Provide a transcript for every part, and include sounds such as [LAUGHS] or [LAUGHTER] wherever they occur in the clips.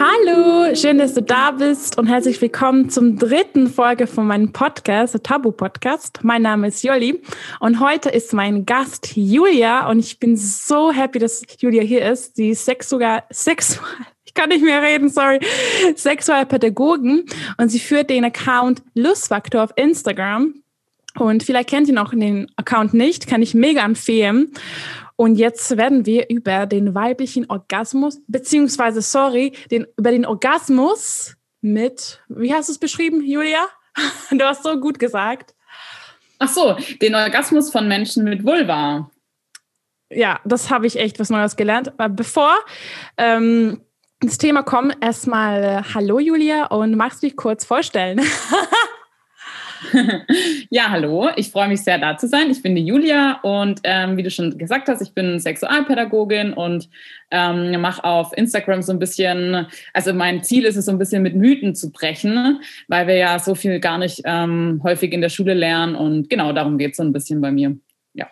Hallo, schön, dass du da bist und herzlich willkommen zum dritten Folge von meinem Podcast, Tabu Podcast. Mein Name ist Jolli und heute ist mein Gast Julia und ich bin so happy, dass Julia hier ist. Sie ist sex sogar sexual, [LAUGHS] ich kann nicht mehr reden, sorry, Sexualpädagogin und sie führt den Account Lustfaktor auf Instagram. Und vielleicht kennt ihr noch den Account nicht, kann ich mega empfehlen. Und jetzt werden wir über den weiblichen Orgasmus, beziehungsweise, sorry, den, über den Orgasmus mit, wie hast du es beschrieben, Julia? [LAUGHS] Du hast so gut gesagt. Ach so, den Orgasmus von Menschen mit Vulva. Ja, das habe ich echt was Neues gelernt. Aber bevor ähm, das Thema kommt, erstmal äh, Hallo Julia und magst du dich kurz vorstellen? [LAUGHS] [LAUGHS] ja, hallo. Ich freue mich sehr, da zu sein. Ich bin die Julia und ähm, wie du schon gesagt hast, ich bin Sexualpädagogin und ähm, mache auf Instagram so ein bisschen, also mein Ziel ist es, so ein bisschen mit Mythen zu brechen, weil wir ja so viel gar nicht ähm, häufig in der Schule lernen und genau darum geht es so ein bisschen bei mir. Ja.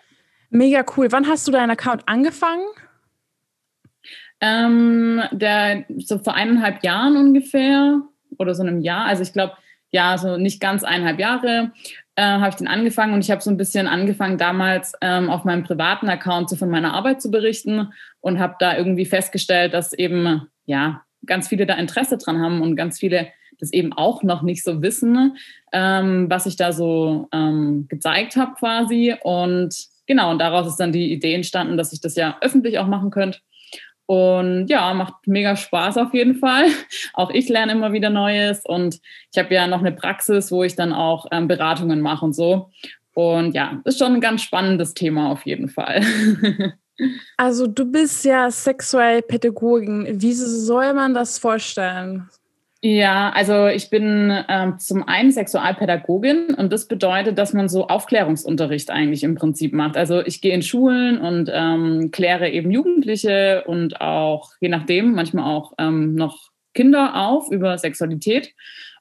Mega cool. Wann hast du deinen Account angefangen? Ähm, der, so vor eineinhalb Jahren ungefähr oder so einem Jahr. Also ich glaube, ja, so nicht ganz eineinhalb Jahre äh, habe ich den angefangen und ich habe so ein bisschen angefangen damals ähm, auf meinem privaten Account so von meiner Arbeit zu berichten und habe da irgendwie festgestellt, dass eben ja ganz viele da Interesse dran haben und ganz viele das eben auch noch nicht so wissen, ähm, was ich da so ähm, gezeigt habe quasi. Und genau und daraus ist dann die Idee entstanden, dass ich das ja öffentlich auch machen könnte und ja, macht mega Spaß auf jeden Fall. [LAUGHS] Auch ich lerne immer wieder Neues und ich habe ja noch eine Praxis, wo ich dann auch ähm, Beratungen mache und so. Und ja, ist schon ein ganz spannendes Thema auf jeden Fall. [LAUGHS] Also du bist ja sexuell Pädagogin. Wie soll man das vorstellen? Ja, also ich bin ähm, zum einen Sexualpädagogin und das bedeutet, dass man so Aufklärungsunterricht eigentlich im Prinzip macht. Also ich gehe in Schulen und ähm, kläre eben Jugendliche und auch, je nachdem, manchmal auch ähm, noch Kinder auf über Sexualität.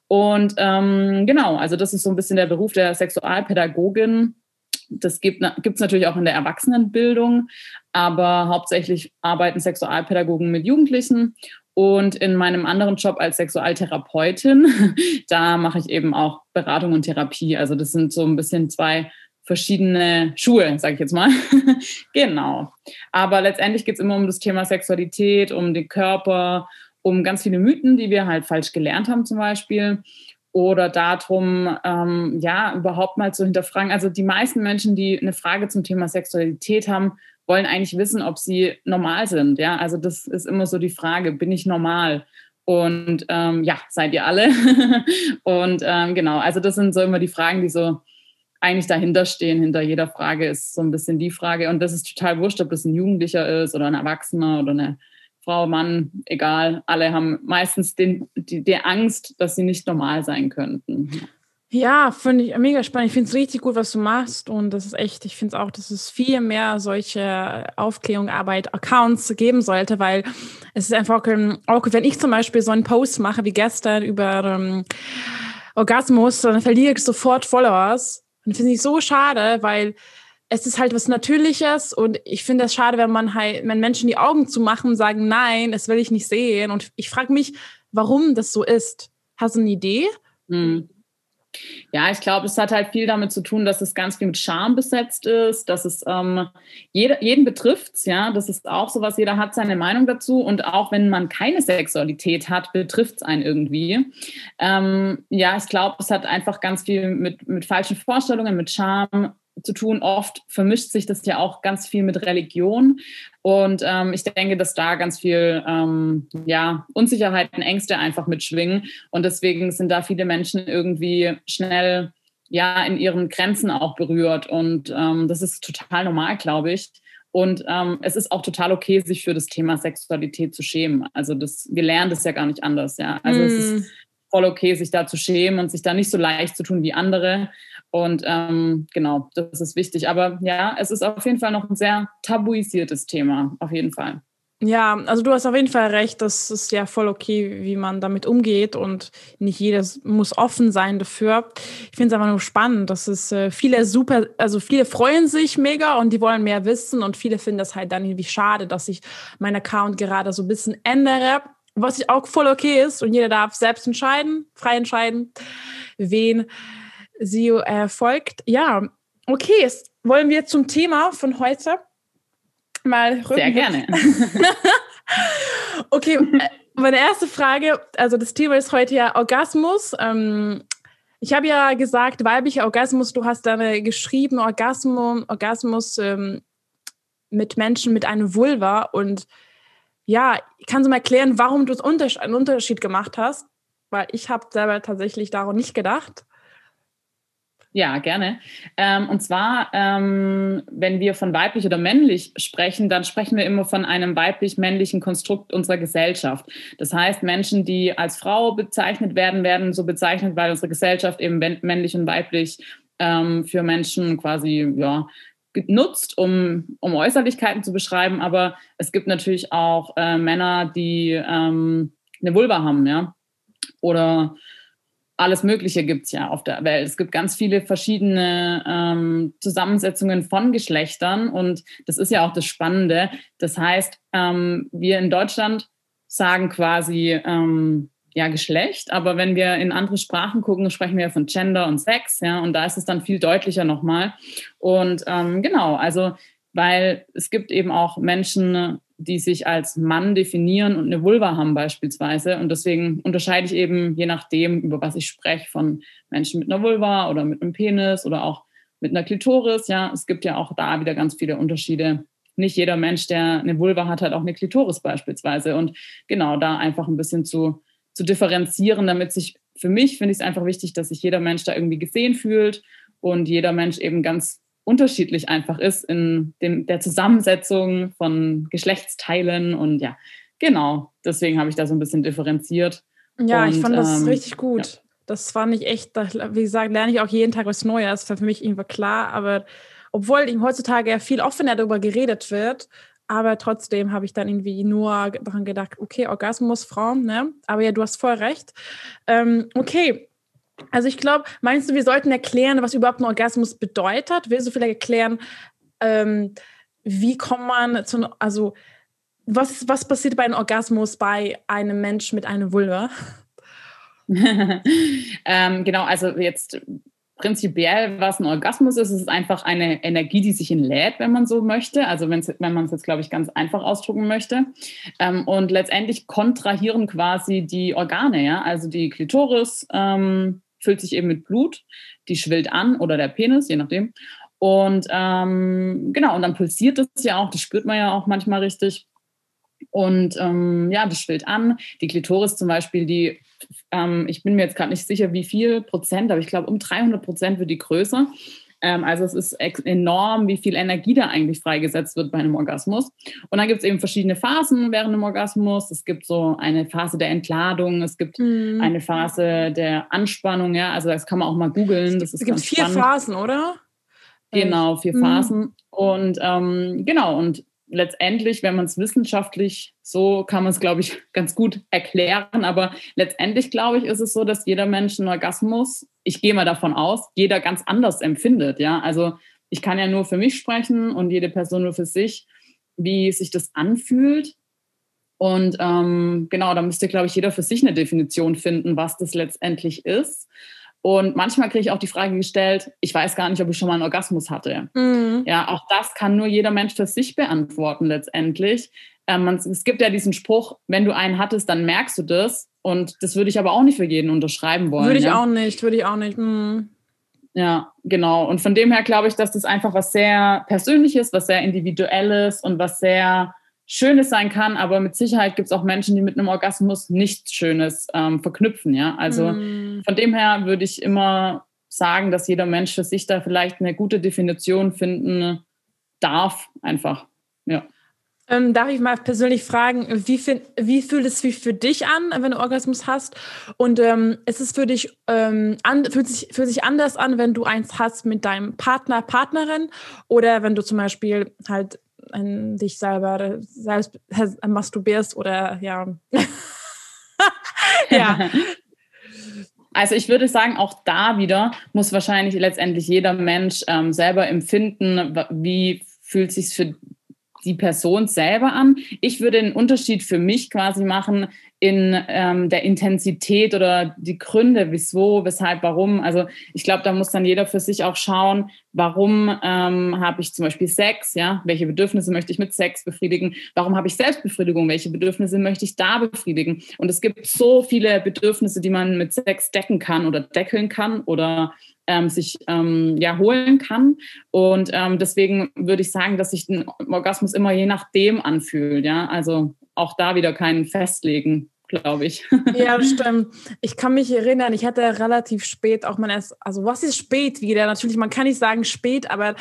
Und ähm, genau, also das ist so ein bisschen der Beruf der Sexualpädagogin. Das gibt es natürlich auch in der Erwachsenenbildung, aber hauptsächlich arbeiten Sexualpädagogen mit Jugendlichen. Und in meinem anderen Job als Sexualtherapeutin, [LAUGHS] da mache ich eben auch Beratung und Therapie. Also das sind so ein bisschen zwei verschiedene Schuhe, sage ich jetzt mal. [LAUGHS] genau. Aber letztendlich geht es immer um das Thema Sexualität, um den Körper, um ganz viele Mythen, die wir halt falsch gelernt haben zum Beispiel. Oder darum, ähm, ja, überhaupt mal zu hinterfragen. Also die meisten Menschen, die eine Frage zum Thema Sexualität haben, wollen eigentlich wissen, ob sie normal sind. Ja, also das ist immer so die Frage, bin ich normal? Und ähm, ja, seid ihr alle? [LAUGHS] und ähm, genau, also das sind so immer die Fragen, die so eigentlich dahinter stehen. Hinter jeder Frage ist so ein bisschen die Frage. Und das ist total wurscht, ob das ein Jugendlicher ist oder ein Erwachsener oder eine Frau, Mann, egal. Alle haben meistens den, die, die Angst, dass sie nicht normal sein könnten. Ja, finde ich mega spannend. Ich finde es richtig gut, was du machst. Und das ist echt, ich finde es auch, dass es viel mehr solche Aufklärungsarbeit, Accounts geben sollte, weil es ist einfach, ähm, auch wenn ich zum Beispiel so einen Post mache wie gestern über ähm, Orgasmus, dann verliere ich sofort Followers. Und finde ich so schade, weil es ist halt was Natürliches und ich finde es schade, wenn man halt, wenn Menschen die Augen zu machen und sagen, nein, das will ich nicht sehen. Und ich frage mich, warum das so ist. Hast du eine Idee? Mhm. Ja, ich glaube, es hat halt viel damit zu tun, dass es ganz viel mit Scham besetzt ist, dass es ähm, jeder, jeden betrifft. Ja, das ist auch so was, jeder hat seine Meinung dazu. Und auch wenn man keine Sexualität hat, betrifft es einen irgendwie. Ähm, ja, ich glaube, es hat einfach ganz viel mit, mit falschen Vorstellungen, mit Scham zu tun. Oft vermischt sich das ja auch ganz viel mit Religion. Und ähm, ich denke, dass da ganz viel ähm, ja, Unsicherheiten, Ängste einfach mitschwingen. Und deswegen sind da viele Menschen irgendwie schnell ja, in ihren Grenzen auch berührt. Und ähm, das ist total normal, glaube ich. Und ähm, es ist auch total okay, sich für das Thema Sexualität zu schämen. Also das, wir lernen das ja gar nicht anders, ja. Also mm. es ist hm. voll okay, sich da zu schämen und sich da nicht so leicht zu tun wie andere. Und ähm, genau, das ist wichtig. Aber ja, es ist auf jeden Fall noch ein sehr tabuisiertes Thema, auf jeden Fall. Ja, also du hast auf jeden Fall recht, das ist ja voll okay, wie man damit umgeht und nicht jeder muss offen sein dafür. Ich finde es einfach nur spannend, dass es äh, viele super, also viele freuen sich mega und die wollen mehr wissen und viele finden das halt dann irgendwie schade, dass ich meinen Account gerade so ein bisschen ändere was auch voll okay ist und jeder darf selbst entscheiden, frei entscheiden, wen sie äh, folgt. Ja, okay, jetzt wollen wir zum Thema von heute mal rücken. Sehr gerne. [LAUGHS] okay, äh, meine erste Frage, also das Thema ist heute ja Orgasmus. Ähm, ich habe ja gesagt, weiblicher Orgasmus, du hast dann äh, geschrieben, Orgasmus, Orgasmus ähm, mit Menschen mit einem Vulva und ja, kannst du mal erklären, warum du einen Unterschied gemacht hast? Weil ich habe selber tatsächlich daran nicht gedacht. Ja, gerne. Ähm, und zwar, ähm, wenn wir von weiblich oder männlich sprechen, dann sprechen wir immer von einem weiblich-männlichen Konstrukt unserer Gesellschaft. Das heißt, Menschen, die als Frau bezeichnet werden, werden so bezeichnet, weil unsere Gesellschaft eben männlich und weiblich ähm, für Menschen quasi ja, genutzt, um, um Äußerlichkeiten zu beschreiben. Aber es gibt natürlich auch äh, Männer, die ähm, eine Vulva haben, ja. Oder alles Mögliche gibt es ja auf der Welt. Es gibt ganz viele verschiedene ähm, Zusammensetzungen von Geschlechtern und das ist ja auch das Spannende. Das heißt, ähm, wir in Deutschland sagen quasi ähm, ja Geschlecht, aber wenn wir in andere Sprachen gucken, sprechen wir von Gender und Sex, ja, und da ist es dann viel deutlicher nochmal. Und ähm, genau, also weil es gibt eben auch Menschen, die sich als Mann definieren und eine Vulva haben beispielsweise. Und deswegen unterscheide ich eben, je nachdem, über was ich spreche, von Menschen mit einer Vulva oder mit einem Penis oder auch mit einer Klitoris. Ja, es gibt ja auch da wieder ganz viele Unterschiede. Nicht jeder Mensch, der eine Vulva hat, hat auch eine Klitoris beispielsweise. Und genau da einfach ein bisschen zu, zu differenzieren, damit sich, für mich finde ich es einfach wichtig, dass sich jeder Mensch da irgendwie gesehen fühlt und jeder Mensch eben ganz unterschiedlich einfach ist in dem, der Zusammensetzung von Geschlechtsteilen und ja, genau. Deswegen habe ich da so ein bisschen differenziert. Ja, und, ich fand das ähm, richtig gut. Ja. Das fand ich echt, wie gesagt, lerne ich auch jeden Tag was Neues. Das war für mich irgendwie klar, aber obwohl ihm heutzutage ja viel offener darüber geredet wird, aber trotzdem habe ich dann irgendwie nur daran gedacht, okay, Orgasmus, Frauen, ne? Aber ja, du hast voll recht. Ähm, okay, also ich glaube, meinst du, wir sollten erklären, was überhaupt ein Orgasmus bedeutet? Willst du vielleicht erklären, ähm, wie kommt man zu, also was, was passiert bei einem Orgasmus bei einem Menschen mit einer Vulva? [LAUGHS] ähm, genau, also jetzt prinzipiell, was ein Orgasmus ist, ist einfach eine Energie, die sich entlädt, wenn man so möchte. Also wenn man es jetzt, glaube ich, ganz einfach ausdrucken möchte. Ähm, und letztendlich kontrahieren quasi die Organe, ja, also die Klitoris, ähm, füllt sich eben mit Blut, die schwillt an oder der Penis, je nachdem. Und ähm, genau, und dann pulsiert das ja auch, das spürt man ja auch manchmal richtig. Und ähm, ja, das schwillt an. Die Klitoris zum Beispiel, die, ähm, ich bin mir jetzt gerade nicht sicher, wie viel Prozent, aber ich glaube, um 300 Prozent wird die größer. Ähm, also es ist enorm, wie viel Energie da eigentlich freigesetzt wird bei einem Orgasmus. Und dann gibt es eben verschiedene Phasen während dem Orgasmus. Es gibt so eine Phase der Entladung, es gibt mhm. eine Phase der Anspannung, ja, also das kann man auch mal googeln. Es gibt vier spannend. Phasen, oder? Genau, vier mhm. Phasen. Und ähm, genau, und letztendlich, wenn man es wissenschaftlich so kann man es, glaube ich, [LAUGHS] ganz gut erklären. Aber letztendlich, glaube ich, ist es so, dass jeder Mensch einen Orgasmus, ich gehe mal davon aus, jeder ganz anders empfindet. Ja, also ich kann ja nur für mich sprechen und jede Person nur für sich, wie sich das anfühlt. Und ähm, genau, da müsste, glaube ich, jeder für sich eine Definition finden, was das letztendlich ist. Und manchmal kriege ich auch die Frage gestellt, ich weiß gar nicht, ob ich schon mal einen Orgasmus hatte. Mhm. Ja, auch das kann nur jeder Mensch für sich beantworten letztendlich. Ähm, es gibt ja diesen Spruch, wenn du einen hattest, dann merkst du das. Und das würde ich aber auch nicht für jeden unterschreiben wollen. Würde ich ja? auch nicht, würde ich auch nicht. Mhm. Ja, genau. Und von dem her glaube ich, dass das einfach was sehr Persönliches, was sehr Individuelles und was sehr Schönes sein kann, aber mit Sicherheit gibt es auch Menschen, die mit einem Orgasmus nichts Schönes ähm, verknüpfen. Ja, also mm. von dem her würde ich immer sagen, dass jeder Mensch für sich da vielleicht eine gute Definition finden darf, einfach. Ähm, darf ich mal persönlich fragen, wie, find, wie fühlt es sich für dich an, wenn du Orgasmus hast? Und ähm, ist es für dich, ähm, an, fühlt, sich, fühlt sich anders an, wenn du eins hast mit deinem Partner, Partnerin? Oder wenn du zum Beispiel halt an dich selber selbst masturbierst oder ja. [LAUGHS] ja. [LAUGHS] Also ich würde sagen, auch da wieder muss wahrscheinlich letztendlich jeder Mensch ähm, selber empfinden, wie fühlt sich für die Person selber an. Ich würde einen Unterschied für mich quasi machen. in ähm, der Intensität oder die Gründe, wieso, weshalb, warum. Also ich glaube, da muss dann jeder für sich auch schauen, warum ähm, habe ich zum Beispiel Sex, ja, welche Bedürfnisse möchte ich mit Sex befriedigen, warum habe ich Selbstbefriedigung, welche Bedürfnisse möchte ich da befriedigen. Und es gibt so viele Bedürfnisse, die man mit Sex decken kann oder deckeln kann oder ähm, sich ähm, ja holen kann. Und ähm, deswegen würde ich sagen, dass sich ein Orgasmus immer je nachdem anfühlt. Ja, also auch da wieder kein Festlegen glaube ich. [LAUGHS] Ja, stimmt. Ich kann mich erinnern, ich hatte relativ spät auch mein erst, also was ist spät wieder? Natürlich, man kann nicht sagen spät, aber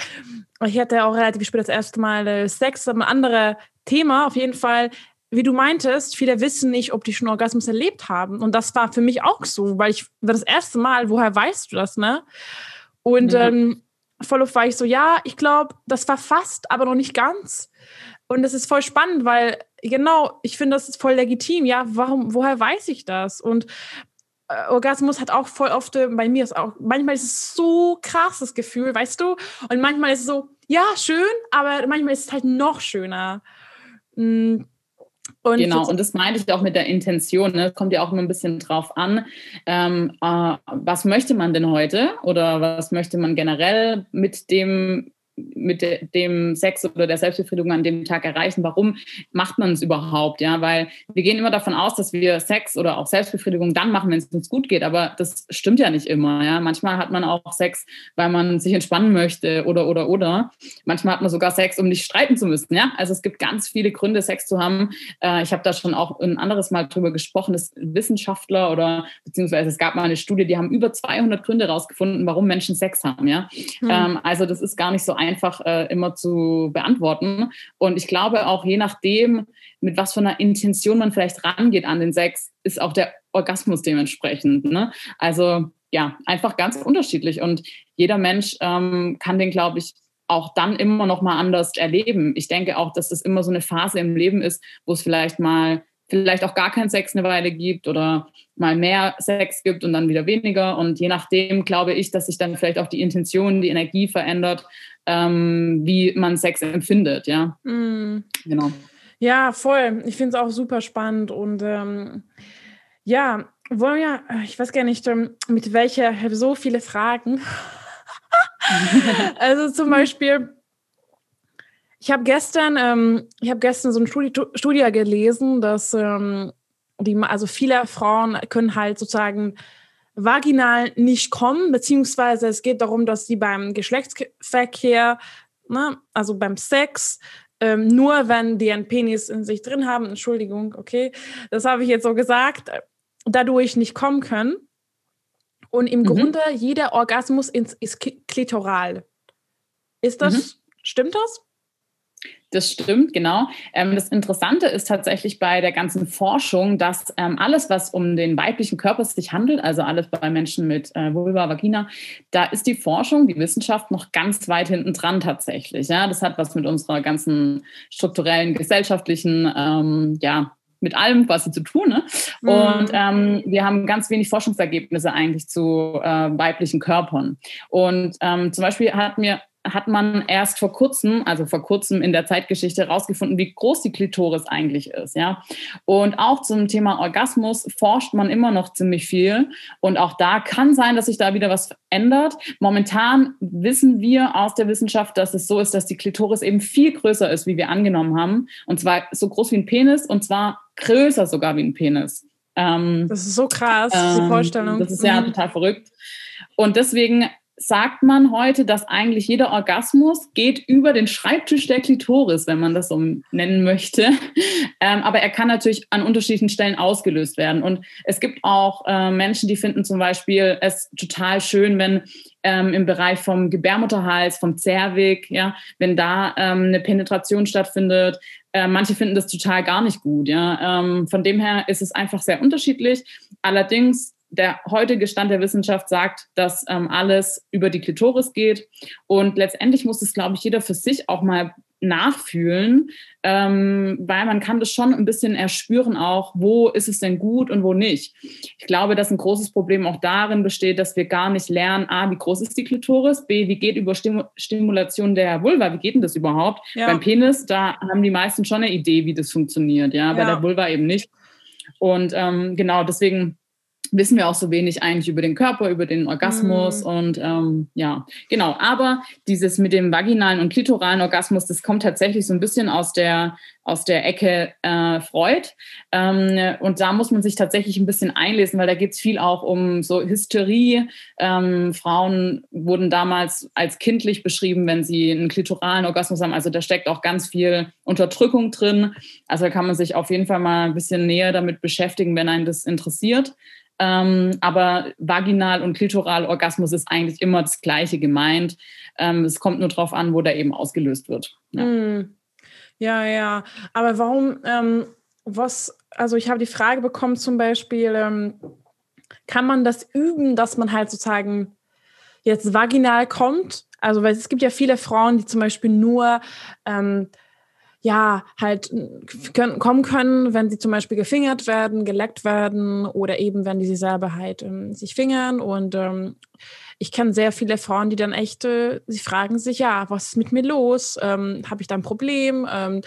ich hatte auch relativ spät das erste Mal äh, Sex, ein anderes Thema. Auf jeden Fall wie du meintest, viele wissen nicht, ob die schon Orgasmus erlebt haben. Und das war für mich auch so, weil ich das erste Mal, woher weißt du das, ne? Und ja. ähm, voll auf war ich so, ja, ich glaube, das war fast, aber noch nicht ganz. Und das ist voll spannend, weil genau, ich finde, das ist voll legitim. Ja, warum, woher weiß ich das? Und äh, Orgasmus hat auch voll oft, äh, bei mir ist auch, manchmal ist es so krass, das Gefühl, weißt du? Und manchmal ist es so, ja, schön, aber manchmal ist es halt noch schöner. Mhm und genau, und das meine ich auch mit der Intention. Ne? Kommt ja auch immer ein bisschen drauf an, ähm, äh, was möchte man denn heute oder was möchte man generell mit dem mit dem Sex oder der Selbstbefriedigung an dem Tag erreichen. Warum macht man es überhaupt? Ja, weil wir gehen immer davon aus, dass wir Sex oder auch Selbstbefriedigung dann machen, wenn es uns gut geht. Aber das stimmt ja nicht immer. Ja, manchmal hat man auch Sex, weil man sich entspannen möchte oder oder oder. Manchmal hat man sogar Sex, um nicht streiten zu müssen. Ja, also es gibt ganz viele Gründe, Sex zu haben. Äh, ich habe da schon auch ein anderes Mal drüber gesprochen, dass Wissenschaftler oder beziehungsweise es gab mal eine Studie, die haben über 200 Gründe rausgefunden, warum Menschen Sex haben. Ja, hm. also das ist gar nicht so einfach einfach äh, immer zu beantworten. Und ich glaube auch je nachdem, mit was für einer Intention man vielleicht rangeht an den Sex, ist auch der Orgasmus dementsprechend. Ne? Also ja, einfach ganz unterschiedlich. Und jeder Mensch ähm, kann den, glaube ich, auch dann immer noch mal anders erleben. Ich denke auch, dass das immer so eine Phase im Leben ist, wo es vielleicht mal vielleicht auch gar keinen Sex eine Weile gibt oder mal mehr Sex gibt und dann wieder weniger. Und je nachdem glaube ich, dass sich dann vielleicht auch die Intention, die Energie verändert, ähm, wie man Sex empfindet, ja. Mm. Genau. Ja, voll. Ich finde es auch super spannend und ähm, ja, wollen wir, ich weiß gar nicht, ähm, mit welcher, ich habe so viele Fragen. [LAUGHS] also zum Beispiel, ich habe gestern, ähm, ich habe gestern so eine Studie, Studie gelesen, dass ähm, die, also viele Frauen können halt sozusagen vaginal nicht kommen, beziehungsweise es geht darum, dass sie beim Geschlechtsverkehr, ne, also beim Sex, ähm, nur wenn die einen Penis in sich drin haben, Entschuldigung, okay, das habe ich jetzt so gesagt, dadurch nicht kommen können. Und im mhm. Grunde jeder Orgasmus ist klitoral. Ist das, mhm. stimmt das? Das stimmt, genau. Ähm, das Interessante ist tatsächlich bei der ganzen Forschung, dass ähm, alles, was um den weiblichen Körper sich handelt, also alles bei Menschen mit äh, Vulva, Vagina, da ist die Forschung, die Wissenschaft noch ganz weit hinten dran tatsächlich. Ja, das hat was mit unserer ganzen strukturellen, gesellschaftlichen, ähm, ja, mit allem quasi zu tun. Ne? Mhm. Und ähm, wir haben ganz wenig Forschungsergebnisse eigentlich zu äh, weiblichen Körpern. Und ähm, zum Beispiel hat mir hat man erst vor kurzem, also vor kurzem in der Zeitgeschichte herausgefunden, wie groß die Klitoris eigentlich ist, ja. Und auch zum Thema Orgasmus forscht man immer noch ziemlich viel. Und auch da kann sein, dass sich da wieder was ändert. Momentan wissen wir aus der Wissenschaft, dass es so ist, dass die Klitoris eben viel größer ist, wie wir angenommen haben. Und zwar so groß wie ein Penis und zwar größer sogar wie ein Penis. Ähm, das ist so krass, ähm, die Vorstellung. Das ist ja mhm. total verrückt. Und deswegen sagt man heute, dass eigentlich jeder Orgasmus geht über den Schreibtisch der Klitoris, wenn man das so nennen möchte. [LAUGHS] Ähm, aber er kann natürlich an unterschiedlichen Stellen ausgelöst werden. Und es gibt auch äh, Menschen, die finden zum Beispiel es total schön, wenn ähm, im Bereich vom Gebärmutterhals, vom Zervix, ja, wenn da ähm, eine Penetration stattfindet. Äh, manche finden das total gar nicht gut. Ja. Ähm, von dem her ist es einfach sehr unterschiedlich. Allerdings der heutige Stand der Wissenschaft sagt, dass ähm, alles über die Klitoris geht. Und letztendlich muss es, glaube ich, jeder für sich auch mal nachfühlen, ähm, weil man kann das schon ein bisschen erspüren auch, wo ist es denn gut und wo nicht. Ich glaube, dass ein großes Problem auch darin besteht, dass wir gar nicht lernen, a, wie groß ist die Klitoris, b, wie geht über Stimulation der Vulva, wie geht denn das überhaupt? Ja. Beim Penis, da haben die meisten schon eine Idee, wie das funktioniert, ja, bei ja. der Vulva eben nicht. Und ähm, genau deswegen wissen wir auch so wenig eigentlich über den Körper, über den Orgasmus mm. und ähm, ja, genau. Aber dieses mit dem vaginalen und klitoralen Orgasmus, das kommt tatsächlich so ein bisschen aus der aus der Ecke äh, Freud. Ähm, und da muss man sich tatsächlich ein bisschen einlesen, weil da geht es viel auch um so Hysterie. Ähm, Frauen wurden damals als kindlich beschrieben, wenn sie einen klitoralen Orgasmus haben. Also da steckt auch ganz viel Unterdrückung drin. Also da kann man sich auf jeden Fall mal ein bisschen näher damit beschäftigen, wenn einen das interessiert. Ähm, aber vaginal und klitoral Orgasmus ist eigentlich immer das Gleiche gemeint. Ähm, es kommt nur darauf an, wo der eben ausgelöst wird. Ja, mm. ja, ja. Aber warum, ähm, was, also ich habe die Frage bekommen zum Beispiel, ähm, kann man das üben, dass man halt sozusagen jetzt vaginal kommt? Also, weil es gibt ja viele Frauen, die zum Beispiel nur ähm, ja, halt können, kommen können, wenn sie zum Beispiel gefingert werden, geleckt werden oder eben, wenn die selber halt ähm, sich fingern. Und ähm, ich kenne sehr viele Frauen, die dann echt, äh, sie fragen sich, ja, was ist mit mir los? Ähm, Habe ich da ein Problem? Ähm,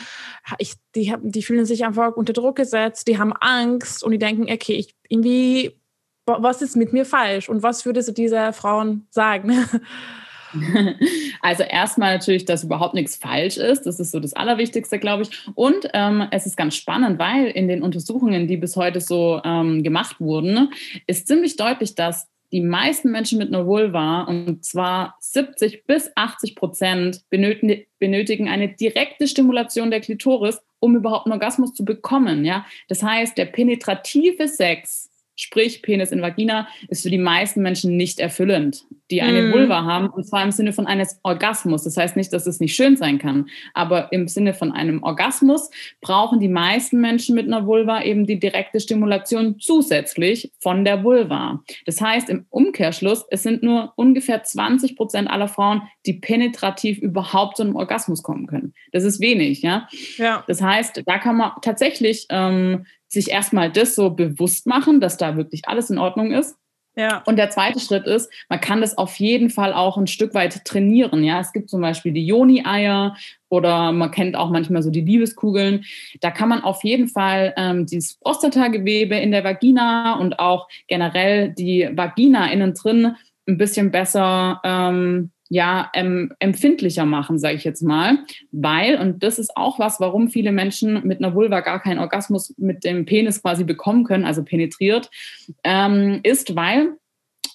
ich, die, die fühlen sich einfach unter Druck gesetzt, die haben Angst und die denken, okay, ich irgendwie, was ist mit mir falsch? Und was würdest du dieser Frauen sagen? [LAUGHS] [LAUGHS] Also erstmal natürlich, dass überhaupt nichts falsch ist. Das ist so das Allerwichtigste, glaube ich. Und ähm, es ist ganz spannend, weil in den Untersuchungen, die bis heute so ähm, gemacht wurden, ist ziemlich deutlich, dass die meisten Menschen mit einer Vulva, und zwar 70 bis 80 Prozent, benötigen eine direkte Stimulation der Klitoris, um überhaupt einen Orgasmus zu bekommen. Ja? Das heißt, der penetrative Sex sprich Penis in Vagina, ist für die meisten Menschen nicht erfüllend, die eine mm. Vulva haben, und zwar im Sinne von eines Orgasmus. Das heißt nicht, dass es nicht schön sein kann, aber im Sinne von einem Orgasmus brauchen die meisten Menschen mit einer Vulva eben die direkte Stimulation zusätzlich von der Vulva. Das heißt im Umkehrschluss, es sind nur ungefähr 20 Prozent aller Frauen, die penetrativ überhaupt zu einem Orgasmus kommen können. Das ist wenig, ja. ja. Das heißt, da kann man tatsächlich ähm, sich erstmal das so bewusst machen, dass da wirklich alles in Ordnung ist. Ja. Und der zweite Schritt ist, man kann das auf jeden Fall auch ein Stück weit trainieren. Ja, es gibt zum Beispiel die Joni-Eier oder man kennt auch manchmal so die Liebeskugeln. Da kann man auf jeden Fall ähm, dieses Prostatagewebe in der Vagina und auch generell die Vagina innen drin ein bisschen besser ähm, ja, ähm, empfindlicher machen, sage ich jetzt mal, weil, und das ist auch was, warum viele Menschen mit einer Vulva gar keinen Orgasmus mit dem Penis quasi bekommen können, also penetriert, ähm, ist, weil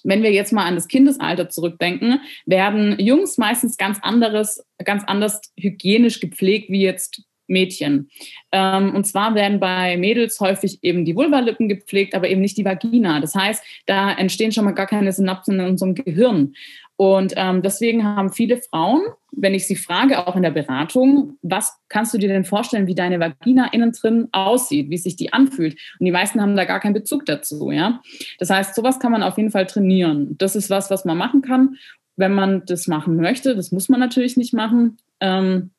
wenn wir jetzt mal an das Kindesalter zurückdenken, werden Jungs meistens ganz anderes, ganz anders hygienisch gepflegt wie jetzt Mädchen. Ähm, und zwar werden bei Mädels häufig eben die Vulvalippen gepflegt, aber eben nicht die Vagina. Das heißt, da entstehen schon mal gar keine Synapsen in unserem Gehirn. Und ähm, deswegen haben viele Frauen, wenn ich sie frage, auch in der Beratung, was kannst du dir denn vorstellen, wie deine Vagina innen drin aussieht, wie sich die anfühlt? Und die meisten haben da gar keinen Bezug dazu, ja. Das heißt, sowas kann man auf jeden Fall trainieren. Das ist was, was man machen kann, wenn man das machen möchte. Das muss man natürlich nicht machen. Ähm,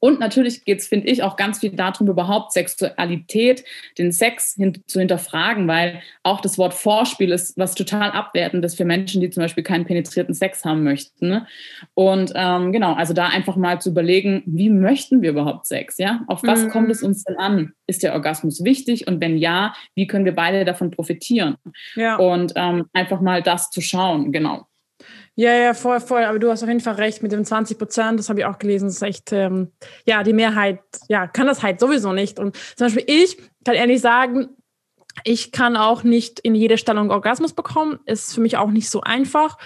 und natürlich geht es, finde ich, auch ganz viel darum, überhaupt Sexualität, den Sex hin zu hinterfragen, weil auch das Wort Vorspiel ist was total Abwertendes für Menschen, die zum Beispiel keinen penetrierten Sex haben möchten. Ne? Und ähm, genau, also da einfach mal zu überlegen, wie möchten wir überhaupt Sex? Ja? Auf was mhm. kommt es uns denn an? Ist der Orgasmus wichtig? Und wenn ja, wie können wir beide davon profitieren? Ja. Und ähm, einfach mal das zu schauen, genau. Ja, ja, voll, voll. Aber du hast auf jeden Fall recht mit dem 20 Prozent. Das habe ich auch gelesen. Das ist echt, ähm, ja, die Mehrheit, ja, kann das halt sowieso nicht. Und zum Beispiel ich kann ehrlich sagen, ich kann auch nicht in jeder Stellung Orgasmus bekommen. Ist für mich auch nicht so einfach.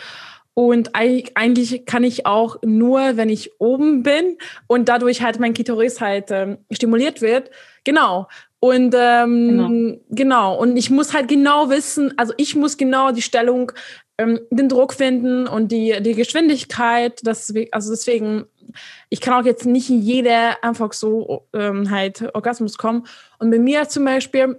Und eigentlich kann ich auch nur, wenn ich oben bin und dadurch halt mein Klitoris halt ähm, stimuliert wird. Genau. Und ähm, genau. genau. Und ich muss halt genau wissen, also ich muss genau die Stellung den Druck finden und die, die Geschwindigkeit. Das, also deswegen, ich kann auch jetzt nicht jeder einfach so ähm, halt Orgasmus kommen. Und bei mir zum Beispiel,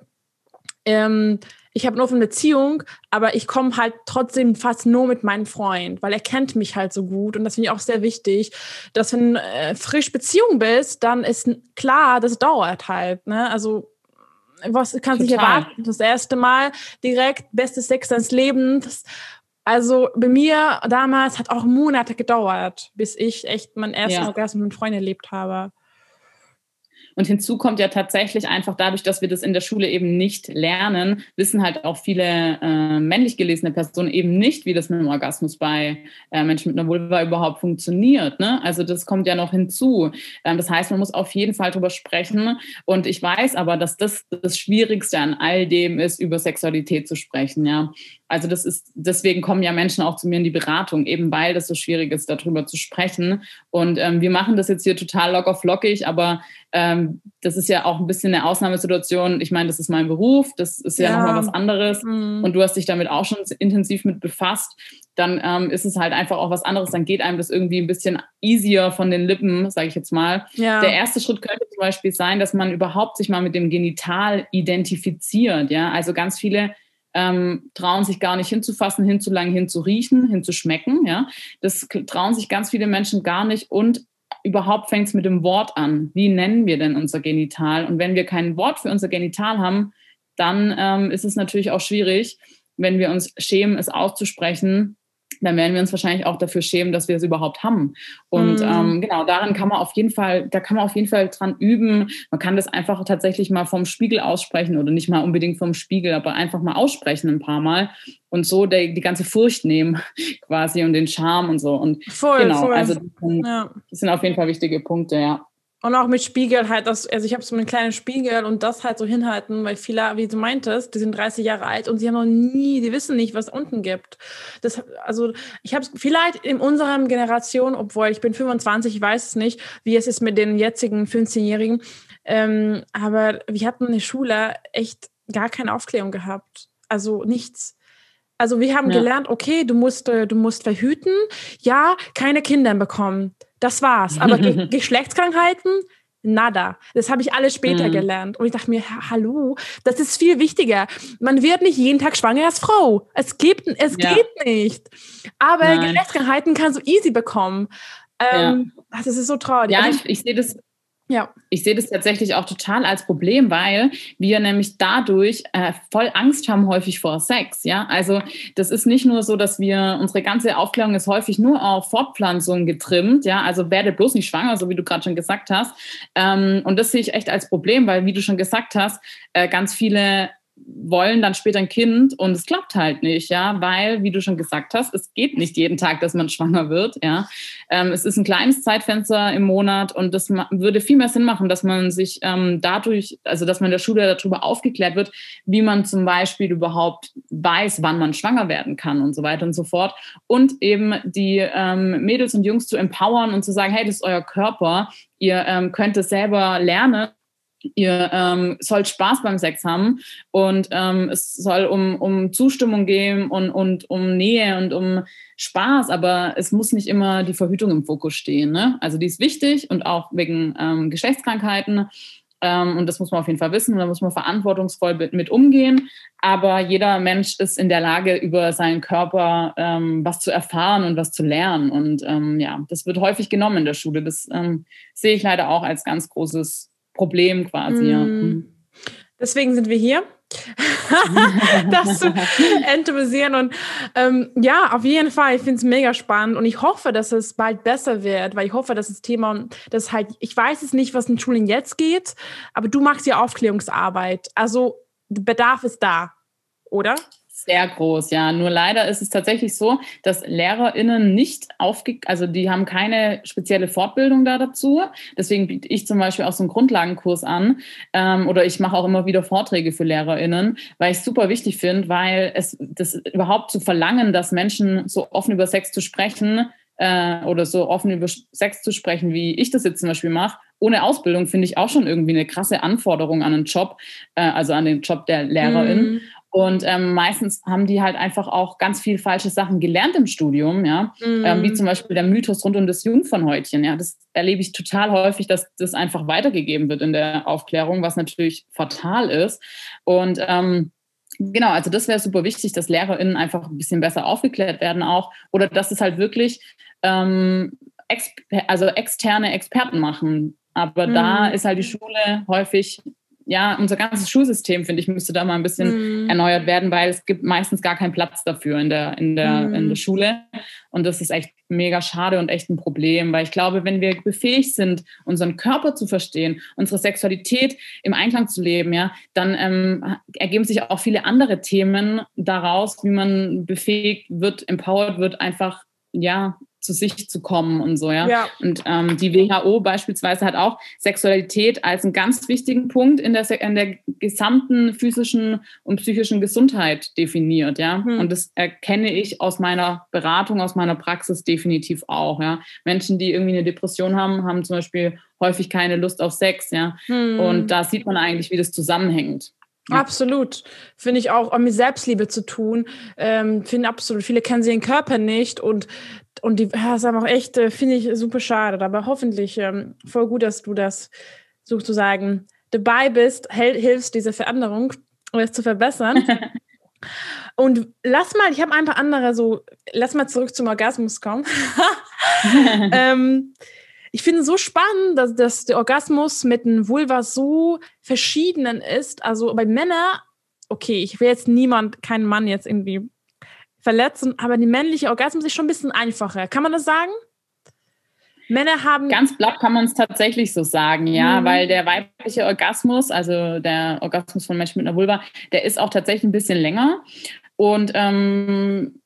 ähm, ich habe eine offene Beziehung, aber ich komme halt trotzdem fast nur mit meinem Freund, weil er kennt mich halt so gut und das finde ich auch sehr wichtig, dass wenn äh, frisch Beziehung bist, dann ist klar, das dauert halt. Ne? Also was kannst du nicht erwarten? Das erste Mal direkt beste Sex deines Lebens also bei mir damals hat auch Monate gedauert, bis ich echt meinen ersten ja. Orgasmus mit Freunden erlebt habe. Und hinzu kommt ja tatsächlich einfach dadurch, dass wir das in der Schule eben nicht lernen, wissen halt auch viele äh, männlich gelesene Personen eben nicht, wie das mit dem Orgasmus bei äh, Menschen mit einer Vulva überhaupt funktioniert. Ne? Also das kommt ja noch hinzu. Ähm, das heißt, man muss auf jeden Fall drüber sprechen. Und ich weiß aber, dass das das Schwierigste an all dem ist, über Sexualität zu sprechen. Ja, also das ist, deswegen kommen ja Menschen auch zu mir in die Beratung, eben weil das so schwierig ist, darüber zu sprechen. Und ähm, wir machen das jetzt hier total locker flockig, aber ähm, das ist ja auch ein bisschen eine Ausnahmesituation. Ich meine, das ist mein Beruf, das ist ja, ja. nochmal was anderes. Mhm. Und du hast dich damit auch schon intensiv mit befasst. Dann ähm, ist es halt einfach auch was anderes. Dann geht einem das irgendwie ein bisschen easier von den Lippen, sage ich jetzt mal. Ja. Der erste Schritt könnte zum Beispiel sein, dass man überhaupt sich mal mit dem Genital identifiziert. Ja, also ganz viele ähm, trauen sich gar nicht hinzufassen, hinzulangen, hinzuriechen, hinzuschmecken. Ja? Das trauen sich ganz viele Menschen gar nicht und überhaupt fängt es mit dem Wort an. Wie nennen wir denn unser Genital? Und wenn wir kein Wort für unser Genital haben, dann ähm, ist es natürlich auch schwierig, wenn wir uns schämen, es auszusprechen, dann werden wir uns wahrscheinlich auch dafür schämen, dass wir es überhaupt haben. Und mhm. ähm, genau, daran kann man auf jeden Fall, da kann man auf jeden Fall dran üben. Man kann das einfach tatsächlich mal vom Spiegel aussprechen oder nicht mal unbedingt vom Spiegel, aber einfach mal aussprechen ein paar Mal und so der, die ganze Furcht nehmen [LAUGHS] quasi und den Charme und so. Und voll, genau, voll. also das sind, ja. das sind auf jeden Fall wichtige Punkte, ja. Und auch mit Spiegel halt, das, also ich habe so einen kleinen Spiegel und das halt so hinhalten, weil viele, wie du meintest, die sind 30 Jahre alt und sie haben noch nie, die wissen nicht, was unten gibt. Das, also ich habe vielleicht in unserer Generation, obwohl ich bin 25, ich weiß es nicht, wie es ist mit den jetzigen 15-Jährigen, ähm, aber wir hatten in der Schule echt gar keine Aufklärung gehabt. Also nichts. Also wir haben ja. gelernt, okay, du musst, äh, du musst verhüten, ja, keine Kinder bekommen. Das war's. Aber Ge [LAUGHS] Geschlechtskrankheiten, nada. Das habe ich alles später mhm. gelernt. Und ich dachte mir, hallo, das ist viel wichtiger. Man wird nicht jeden Tag schwanger als Frau. Es gibt, es ja. geht nicht. Aber Nein. Geschlechtskrankheiten kannst du easy bekommen. Ähm, ja. Das ist so traurig. Ja, also ich, ich sehe das ja. Ich sehe das tatsächlich auch total als Problem, weil wir nämlich dadurch äh, voll Angst haben häufig vor Sex. Ja, also das ist nicht nur so, dass wir unsere ganze Aufklärung ist häufig nur auf Fortpflanzung getrimmt. Ja, also werde bloß nicht schwanger, so wie du gerade schon gesagt hast. Ähm, und das sehe ich echt als Problem, weil wie du schon gesagt hast, äh, ganz viele wollen dann später ein Kind und es klappt halt nicht, ja, weil, wie du schon gesagt hast, es geht nicht jeden Tag, dass man [LAUGHS] schwanger wird, ja. Ähm, es ist ein kleines Zeitfenster im Monat und das würde viel mehr Sinn machen, dass man sich ähm, dadurch, also dass man in der Schule darüber aufgeklärt wird, wie man zum Beispiel überhaupt weiß, wann man schwanger werden kann und so weiter und so fort. Und eben die ähm, Mädels und Jungs zu empowern und zu sagen, hey, das ist euer Körper, ihr ähm, könnt es selber lernen ihr ähm, sollt Spaß beim Sex haben und ähm, es soll um, um Zustimmung gehen und, und um Nähe und um Spaß, aber es muss nicht immer die Verhütung im Fokus stehen. Ne? Also die ist wichtig und auch wegen ähm, Geschlechtskrankheiten ähm, und das muss man auf jeden Fall wissen und da muss man verantwortungsvoll mit, mit, umgehen. Aber jeder Mensch ist in der Lage, über seinen Körper ähm, was zu erfahren und was zu lernen und ähm, ja, das wird häufig genommen in der Schule. Das ähm, sehe ich leider auch als ganz großes Problem quasi. Mm. Ja. Mhm. Deswegen sind wir hier, [LAUGHS] das zu [LAUGHS] entomisieren. Und ähm, ja, auf jeden Fall, ich finde es mega spannend und ich hoffe, dass es bald besser wird, weil ich hoffe, dass das Thema, das halt, ich weiß es nicht, was in Schulen jetzt geht, aber du machst ja Aufklärungsarbeit. Also Bedarf ist da, oder? Sehr groß, ja. Nur leider ist es tatsächlich so, dass LehrerInnen nicht aufge, also die haben keine spezielle Fortbildung da dazu. Deswegen biete ich zum Beispiel auch so einen Grundlagenkurs an ähm, oder ich mache auch immer wieder Vorträge für LehrerInnen, weil ich es super wichtig finde, weil es das überhaupt zu verlangen, dass Menschen so offen über Sex zu sprechen äh, oder so offen über Sex zu sprechen, wie ich das jetzt zum Beispiel mache, ohne Ausbildung finde ich auch schon irgendwie eine krasse Anforderung an einen Job, äh, also an den Job der Lehrerin. Mm. Und ähm, meistens haben die halt einfach auch ganz viel falsche Sachen gelernt im Studium, ja, mhm. ähm, wie mm. zum Beispiel der Mythos rund um das Jungfernhäutchen. Ja, das erlebe ich total häufig, dass das einfach weitergegeben wird in der Aufklärung, was natürlich fatal ist. Und ähm, Genau, also das wäre super wichtig, dass LehrerInnen einfach ein bisschen besser aufgeklärt werden auch oder dass es halt wirklich ähm, exp also externe Experten machen. Aber mhm. da ist halt die Schule häufig ja, unser ganzes Schulsystem, finde ich, müsste da mal ein bisschen mm. erneuert werden, weil es gibt meistens gar keinen Platz dafür in der, in der, mm. in der Schule. Und das ist echt mega schade und echt ein Problem, weil ich glaube, wenn wir befähigt sind, unseren Körper zu verstehen, unsere Sexualität im Einklang zu leben, ja, dann ähm, ergeben sich auch viele andere Themen daraus, wie man befähigt wird, empowered wird, einfach ja, zu sich zu kommen und so, ja. ja. Und ähm, die WHO beispielsweise hat auch Sexualität als einen ganz wichtigen Punkt in der, in der gesamten physischen und psychischen Gesundheit definiert, ja. Hm. Und das erkenne ich aus meiner Beratung, aus meiner Praxis definitiv auch, ja. Menschen, die irgendwie eine Depression haben, haben zum Beispiel häufig keine Lust auf Sex, ja. Hm. Und da sieht man eigentlich, wie das zusammenhängt. Ja. Absolut. Finde ich auch, um mit Selbstliebe zu tun. Ähm, finde absolut. Viele kennen sie den Körper nicht und, und die, ja, ist auch echt, äh, finde ich super schade. Aber hoffentlich ähm, voll gut, dass du das sozusagen dabei bist, hilfst, diese Veränderung es zu verbessern. [LAUGHS] und lass mal, ich habe ein paar andere so, lass mal zurück zum Orgasmus kommen. [LAUGHS] ähm, ich finde es so spannend, dass, dass der Orgasmus mit dem Vulva so verschieden ist. Also bei Männern, okay, ich will jetzt niemand, keinen Mann jetzt irgendwie verletzen, aber die männliche Orgasmus ist schon ein bisschen einfacher. Kann man das sagen? Männer haben. Ganz platt kann man es tatsächlich so sagen, ja, mhm. weil der weibliche Orgasmus, also der Orgasmus von Menschen mit einer Vulva, der ist auch tatsächlich ein bisschen länger. Und ähm,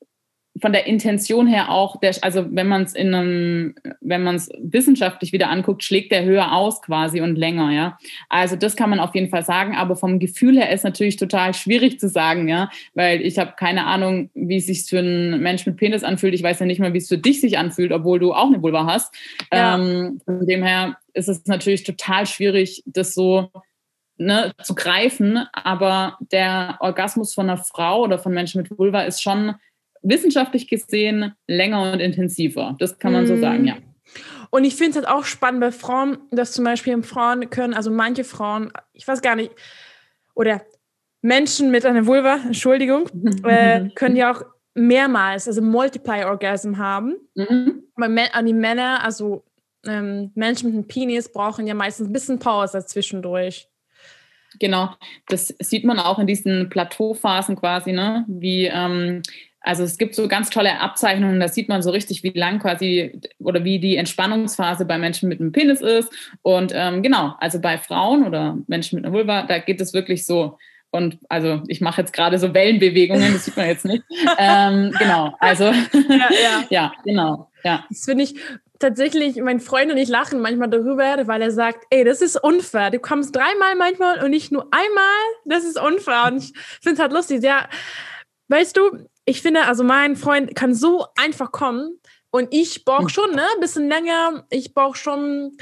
von der Intention her auch, der, also wenn man es in einem, wenn man es wissenschaftlich wieder anguckt, schlägt der höher aus quasi und länger, ja. Also das kann man auf jeden Fall sagen, aber vom Gefühl her ist natürlich total schwierig zu sagen, ja, weil ich habe keine Ahnung, wie es sich für einen Mensch mit Penis anfühlt. Ich weiß ja nicht mal, wie es für dich sich anfühlt, obwohl du auch eine Vulva hast. Ja. Ähm, von dem her ist es natürlich total schwierig, das so Ne, zu greifen, aber der Orgasmus von einer Frau oder von Menschen mit Vulva ist schon wissenschaftlich gesehen länger und intensiver. Das kann man so sagen, ja. Und ich finde es halt auch spannend bei Frauen, dass zum Beispiel Frauen können, also manche Frauen, ich weiß gar nicht, oder Menschen mit einer Vulva, Entschuldigung, [LAUGHS] äh, können ja auch mehrmals, also Multiply Orgasm haben. Mhm. Aber die Männer, also ähm, Menschen mit einem Penis brauchen ja meistens ein bisschen Pause zwischendurch. Genau, das sieht man auch in diesen Plateauphasen quasi, ne? wie ähm, also es gibt so ganz tolle Abzeichnungen, da sieht man so richtig, wie lang quasi oder wie die Entspannungsphase bei Menschen mit einem Penis ist. Und ähm, genau, also bei Frauen oder Menschen mit einer Vulva, da geht es wirklich so. Und also ich mache jetzt gerade so Wellenbewegungen, das sieht man jetzt nicht. [LAUGHS] ähm, genau, also ja, ja. [LAUGHS] ja, genau. Ja. Das finde ich tatsächlich, mein Freund und ich lachen manchmal darüber, weil er sagt, ey, das ist unfair. Du kommst dreimal manchmal und nicht nur einmal. Das ist unfair. Und ich finde es halt lustig. Ja, weißt du, ich finde, also mein Freund kann so einfach kommen und ich brauche hm. schon ne, ein bisschen länger. Ich brauche schon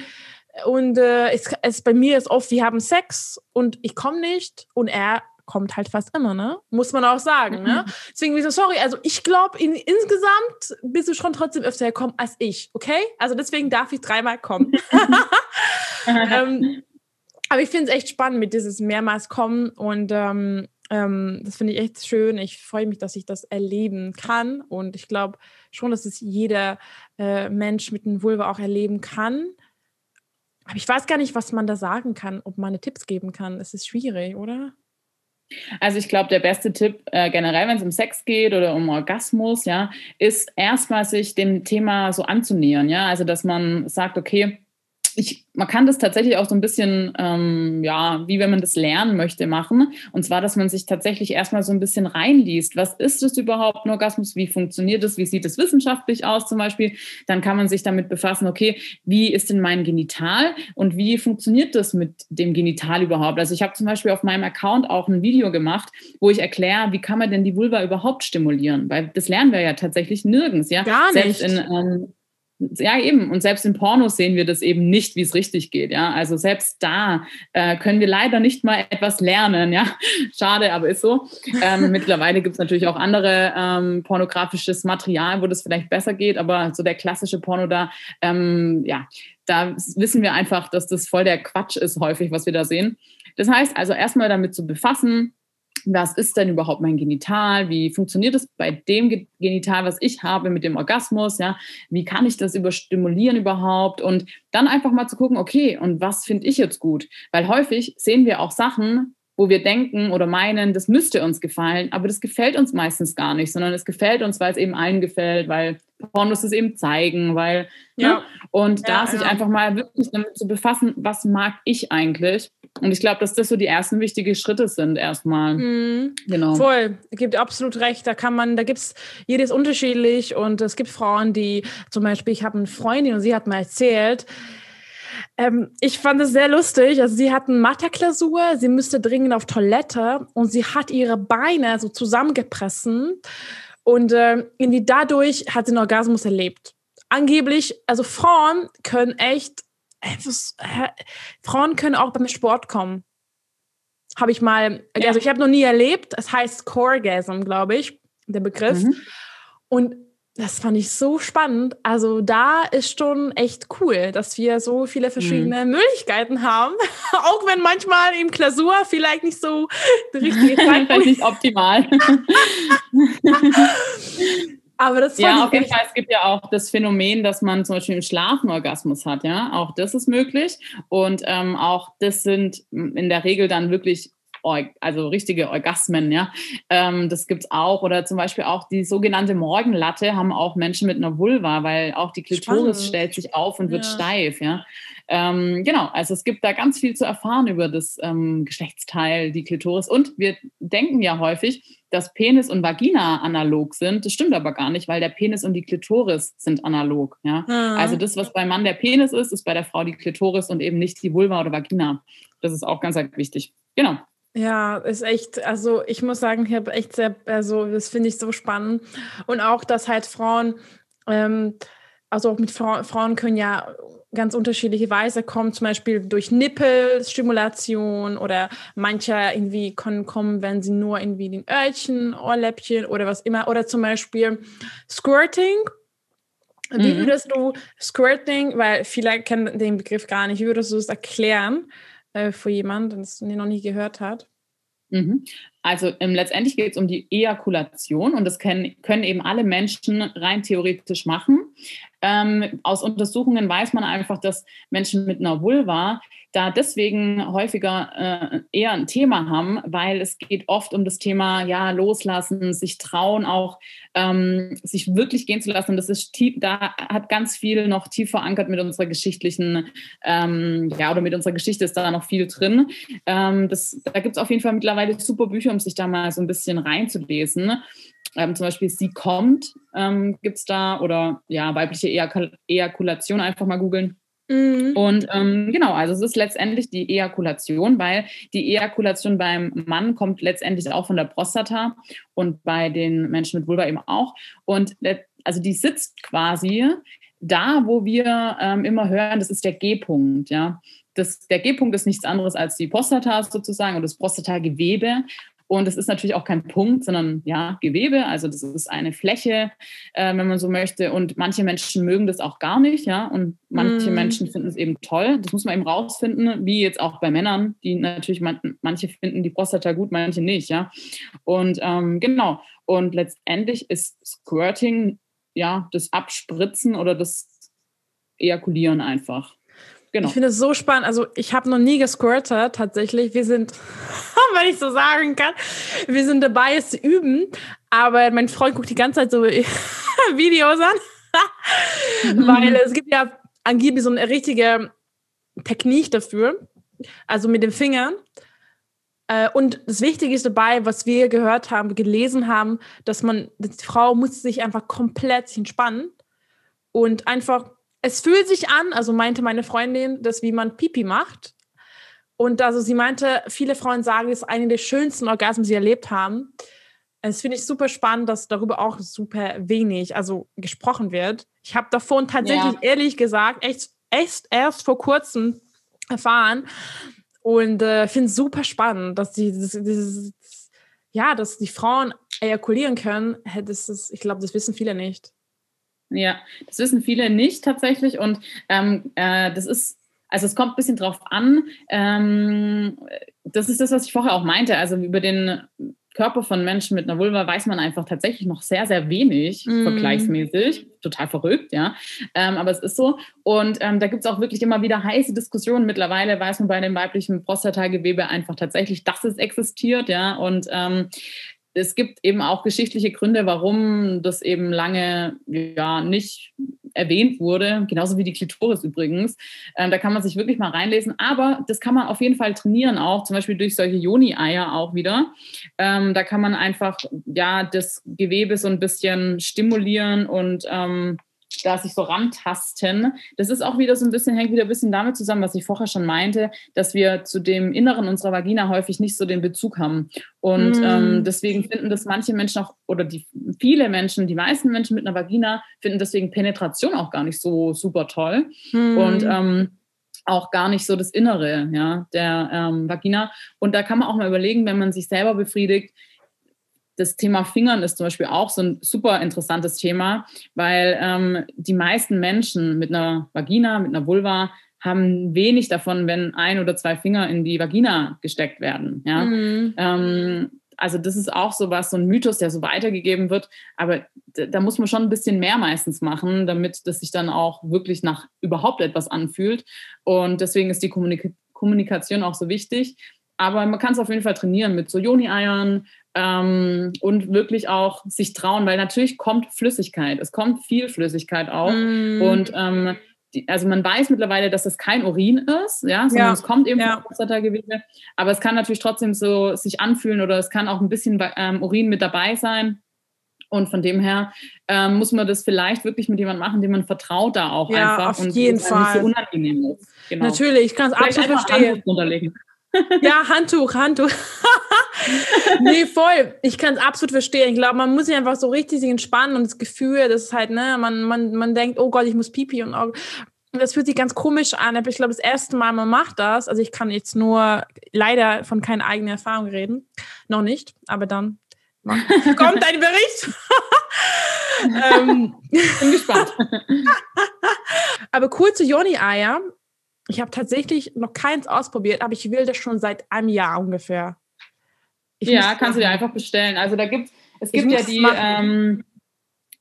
und äh, es, es bei mir ist oft, wir haben Sex und ich komme nicht und er kommt halt fast immer, ne? Muss man auch sagen, ne? Mhm. Deswegen so, sorry, also ich glaube, in, insgesamt bist du schon trotzdem öfter gekommen als ich, okay? Also deswegen darf ich dreimal kommen. [LAUGHS] [LAUGHS] ähm, aber ich finde es echt spannend mit dieses mehrmals kommen und ähm, ähm, das finde ich echt schön. Ich freue mich, dass ich das erleben kann. Und ich glaube schon, dass es jeder äh, Mensch mit einem Vulva auch erleben kann. Aber ich weiß gar nicht, was man da sagen kann, ob man Tipps geben kann. Es ist schwierig, oder? Also ich glaube, der beste Tipp äh, generell, wenn es um Sex geht oder um Orgasmus, ja, ist erstmal sich dem Thema so anzunähern, ja. Also dass man sagt, okay, ich, man kann das tatsächlich auch so ein bisschen, ähm, ja, wie wenn man das lernen möchte, machen. Und zwar, dass man sich tatsächlich erstmal so ein bisschen reinliest. Was ist das überhaupt, ein Orgasmus? Wie funktioniert das? Wie sieht es wissenschaftlich aus zum Beispiel? Dann kann man sich damit befassen, okay, wie ist denn mein Genital und wie funktioniert das mit dem Genital überhaupt? Also ich habe zum Beispiel auf meinem Account auch ein Video gemacht, wo ich erkläre, wie kann man denn die Vulva überhaupt stimulieren? Weil das lernen wir ja tatsächlich nirgends, ja. Gar nicht. Selbst in, ähm, ja, eben. Und selbst in Pornos sehen wir das eben nicht, wie es richtig geht. Ja, also selbst da äh, können wir leider nicht mal etwas lernen. Ja, [LAUGHS] schade, aber ist so. Ähm, [LAUGHS] mittlerweile gibt es natürlich auch andere ähm, pornografisches Material, wo das vielleicht besser geht. Aber so der klassische Porno da, ähm, ja, da wissen wir einfach, dass das voll der Quatsch ist häufig, was wir da sehen. Das heißt also erstmal damit zu befassen, was ist denn überhaupt mein Genital? Wie funktioniert es bei dem Genital, was ich habe mit dem Orgasmus? Ja, wie kann ich das überstimulieren überhaupt? Und dann einfach mal zu gucken, okay, und was finde ich jetzt gut? Weil häufig sehen wir auch Sachen, wo wir denken oder meinen, das müsste uns gefallen, aber das gefällt uns meistens gar nicht, sondern es gefällt uns, weil es eben allen gefällt, weil Pornos es eben zeigen, weil, ne? ja. Ne? und ja, da sich ja. einfach mal wirklich damit zu befassen, was mag ich eigentlich? Und ich glaube, dass das so die ersten wichtigen Schritte sind erstmal. Mhm. Genau. Voll, gibt absolut recht. Da kann man, da gibt es jedes unterschiedlich und es gibt Frauen, die zum Beispiel, ich habe eine Freundin und sie hat mal erzählt, ähm, ich fand es sehr lustig. Also sie hatten Mathe-Klausur, sie müsste dringend auf Toilette und sie hat ihre Beine so zusammengepressen und äh, irgendwie dadurch hat sie einen Orgasmus erlebt. Angeblich, also Frauen können echt, äh, Frauen können auch beim Sport kommen. Habe ich mal, also ich habe noch nie erlebt. Es heißt Coregasm, glaube ich, der Begriff. Mhm. Und das fand ich so spannend. Also da ist schon echt cool, dass wir so viele verschiedene mhm. Möglichkeiten haben. [LAUGHS] Auch wenn manchmal im Klausur vielleicht nicht so die richtige [LAUGHS] Zeitpunkt nicht optimal. [LAUGHS] Aber das ja, auf jeden Fall. Es gibt ja auch das Phänomen, dass man zum Beispiel im Schlafen Orgasmus hat. Ja, auch das ist möglich. Und ähm, auch das sind in der Regel dann wirklich also richtige Orgasmen, ja. Ähm, das gibt es auch. Oder zum Beispiel auch die sogenannte Morgenlatte haben auch Menschen mit einer Vulva, weil auch die Klitoris Spannend. stellt sich auf und wird ja. steif, ja. Ähm, genau, also es gibt da ganz viel zu erfahren über das ähm, Geschlechtsteil, die Klitoris. Und wir denken ja häufig, dass Penis und Vagina analog sind. Das stimmt aber gar nicht, weil der Penis und die Klitoris sind analog. Ja? Mhm. Also das, was beim Mann der Penis ist, ist bei der Frau die Klitoris und eben nicht die Vulva oder Vagina. Das ist auch ganz wichtig. Genau. Ja, ist echt, also ich muss sagen, ich habe echt sehr, also das finde ich so spannend. Und auch, dass halt Frauen, ähm, also auch mit Fra Frauen können ja ganz unterschiedliche Weise kommen, zum Beispiel durch Nippelstimulation oder manche irgendwie können kommen, wenn sie nur irgendwie den Öhrchen, Ohrläppchen oder was immer, oder zum Beispiel Squirting. Wie mhm. würdest du Squirting, weil viele kennen den Begriff gar nicht, wie würdest du es erklären? Äh, für jemanden, den noch nie gehört hat? Mhm. Also ähm, letztendlich geht es um die Ejakulation und das können, können eben alle Menschen rein theoretisch machen. Ähm, aus Untersuchungen weiß man einfach, dass Menschen mit einer Vulva da deswegen häufiger äh, eher ein Thema haben, weil es geht oft um das Thema ja loslassen, sich trauen, auch ähm, sich wirklich gehen zu lassen. Das ist tief, da hat ganz viel noch tief verankert mit unserer geschichtlichen ähm, ja oder mit unserer Geschichte ist da noch viel drin. Ähm, das, da gibt es auf jeden Fall mittlerweile super Bücher, um sich da mal so ein bisschen reinzulesen. Ähm, zum Beispiel Sie kommt ähm, gibt es da oder ja, weibliche Ejakulation einfach mal googeln. Mhm. Und ähm, genau, also es ist letztendlich die Ejakulation, weil die Ejakulation beim Mann kommt letztendlich auch von der Prostata und bei den Menschen mit Vulva eben auch. Und also die sitzt quasi da, wo wir ähm, immer hören, das ist der G-Punkt, ja. Der G-Punkt ist nichts anderes als die Prostata sozusagen oder das Prostatagewebe. Und es ist natürlich auch kein Punkt, sondern ja, Gewebe. Also das ist eine Fläche, äh, wenn man so möchte. Und manche Menschen mögen das auch gar nicht, ja. Und manche mm. Menschen finden es eben toll. Das muss man eben rausfinden, wie jetzt auch bei Männern, die natürlich man, manche finden die Prostata gut, manche nicht, ja. Und ähm, genau. Und letztendlich ist Squirting ja das Abspritzen oder das Ejakulieren einfach. Genau. Ich finde es so spannend. Also ich habe noch nie gesquirtet tatsächlich. Wir sind, [LAUGHS] wenn ich so sagen kann, wir sind dabei, es zu üben. Aber mein Freund guckt die ganze Zeit so [LAUGHS] Videos an, mhm. [LAUGHS] weil es gibt ja angeblich so eine richtige Technik dafür, also mit den Fingern. Äh, und das Wichtige ist dabei, was wir gehört haben, gelesen haben, dass man, die Frau muss sich einfach komplett entspannen und einfach es fühlt sich an, also meinte meine Freundin, dass wie man Pipi macht. Und also sie meinte, viele Frauen sagen, es ist eine der schönsten Orgasmen, die sie erlebt haben. Es finde ich super spannend, dass darüber auch super wenig, also gesprochen wird. Ich habe davon tatsächlich ja. ehrlich gesagt echt, echt erst vor kurzem erfahren und äh, finde es super spannend, dass die dieses, dieses, ja, dass die Frauen ejakulieren können. Das ist, ich glaube, das wissen viele nicht. Ja, das wissen viele nicht tatsächlich und ähm, äh, das ist, also es kommt ein bisschen drauf an. Ähm, das ist das, was ich vorher auch meinte. Also über den Körper von Menschen mit einer Vulva weiß man einfach tatsächlich noch sehr, sehr wenig mm. vergleichsmäßig. Total verrückt, ja. Ähm, aber es ist so. Und ähm, da gibt es auch wirklich immer wieder heiße Diskussionen. Mittlerweile weiß man bei dem weiblichen Prostatagewebe einfach tatsächlich, dass es existiert, ja. Und ähm, es gibt eben auch geschichtliche Gründe, warum das eben lange ja nicht erwähnt wurde, genauso wie die Klitoris übrigens. Ähm, da kann man sich wirklich mal reinlesen. Aber das kann man auf jeden Fall trainieren, auch zum Beispiel durch solche Joni-Eier auch wieder. Ähm, da kann man einfach ja das Gewebe so ein bisschen stimulieren und ähm, da sich so rantasten. Das ist auch wieder so ein bisschen, hängt wieder ein bisschen damit zusammen, was ich vorher schon meinte, dass wir zu dem Inneren unserer Vagina häufig nicht so den Bezug haben. Und mm. ähm, deswegen finden das manche Menschen auch, oder die viele Menschen, die meisten Menschen mit einer Vagina finden deswegen Penetration auch gar nicht so super toll. Mm. Und ähm, auch gar nicht so das Innere ja, der ähm, Vagina. Und da kann man auch mal überlegen, wenn man sich selber befriedigt, das Thema Fingern ist zum Beispiel auch so ein super interessantes Thema, weil ähm, die meisten Menschen mit einer Vagina, mit einer Vulva haben wenig davon, wenn ein oder zwei Finger in die Vagina gesteckt werden. Ja? Mhm. Ähm, also das ist auch so was, so ein Mythos, der so weitergegeben wird. Aber da muss man schon ein bisschen mehr meistens machen, damit das sich dann auch wirklich nach überhaupt etwas anfühlt. Und deswegen ist die Kommunik Kommunikation auch so wichtig. Aber man kann es auf jeden Fall trainieren mit so Joni-Eiern, ähm, und wirklich auch sich trauen, weil natürlich kommt Flüssigkeit, es kommt viel Flüssigkeit auch mm. und ähm, die, also man weiß mittlerweile, dass es kein Urin ist, ja, sondern ja. es kommt eben ja. vom Prostatagewebe, aber es kann natürlich trotzdem so sich anfühlen oder es kann auch ein bisschen ähm, Urin mit dabei sein. Und von dem her ähm, muss man das vielleicht wirklich mit jemandem machen, dem man vertraut da auch ja, einfach. Auf und jeden Fall. Nicht so unangenehm ist. Genau. Natürlich, ich kann es absolut verstehen. Ja, Handtuch, Handtuch. [LAUGHS] nee, voll. Ich kann es absolut verstehen. Ich glaube, man muss sich einfach so richtig entspannen und das Gefühl, das ist halt, ne, man, man, man denkt, oh Gott, ich muss pipi und auch. Das fühlt sich ganz komisch an. Aber ich glaube, das erste Mal, man macht das. Also ich kann jetzt nur leider von keiner eigenen Erfahrung reden. Noch nicht, aber dann [LAUGHS] kommt ein Bericht. [LAUGHS] ähm, Bin gespannt. aber kurze Joni-Eier ich habe tatsächlich noch keins ausprobiert, aber ich will das schon seit einem Jahr ungefähr. Ich ja, kannst du dir einfach bestellen. Also da gibt es gibt ja die, ähm,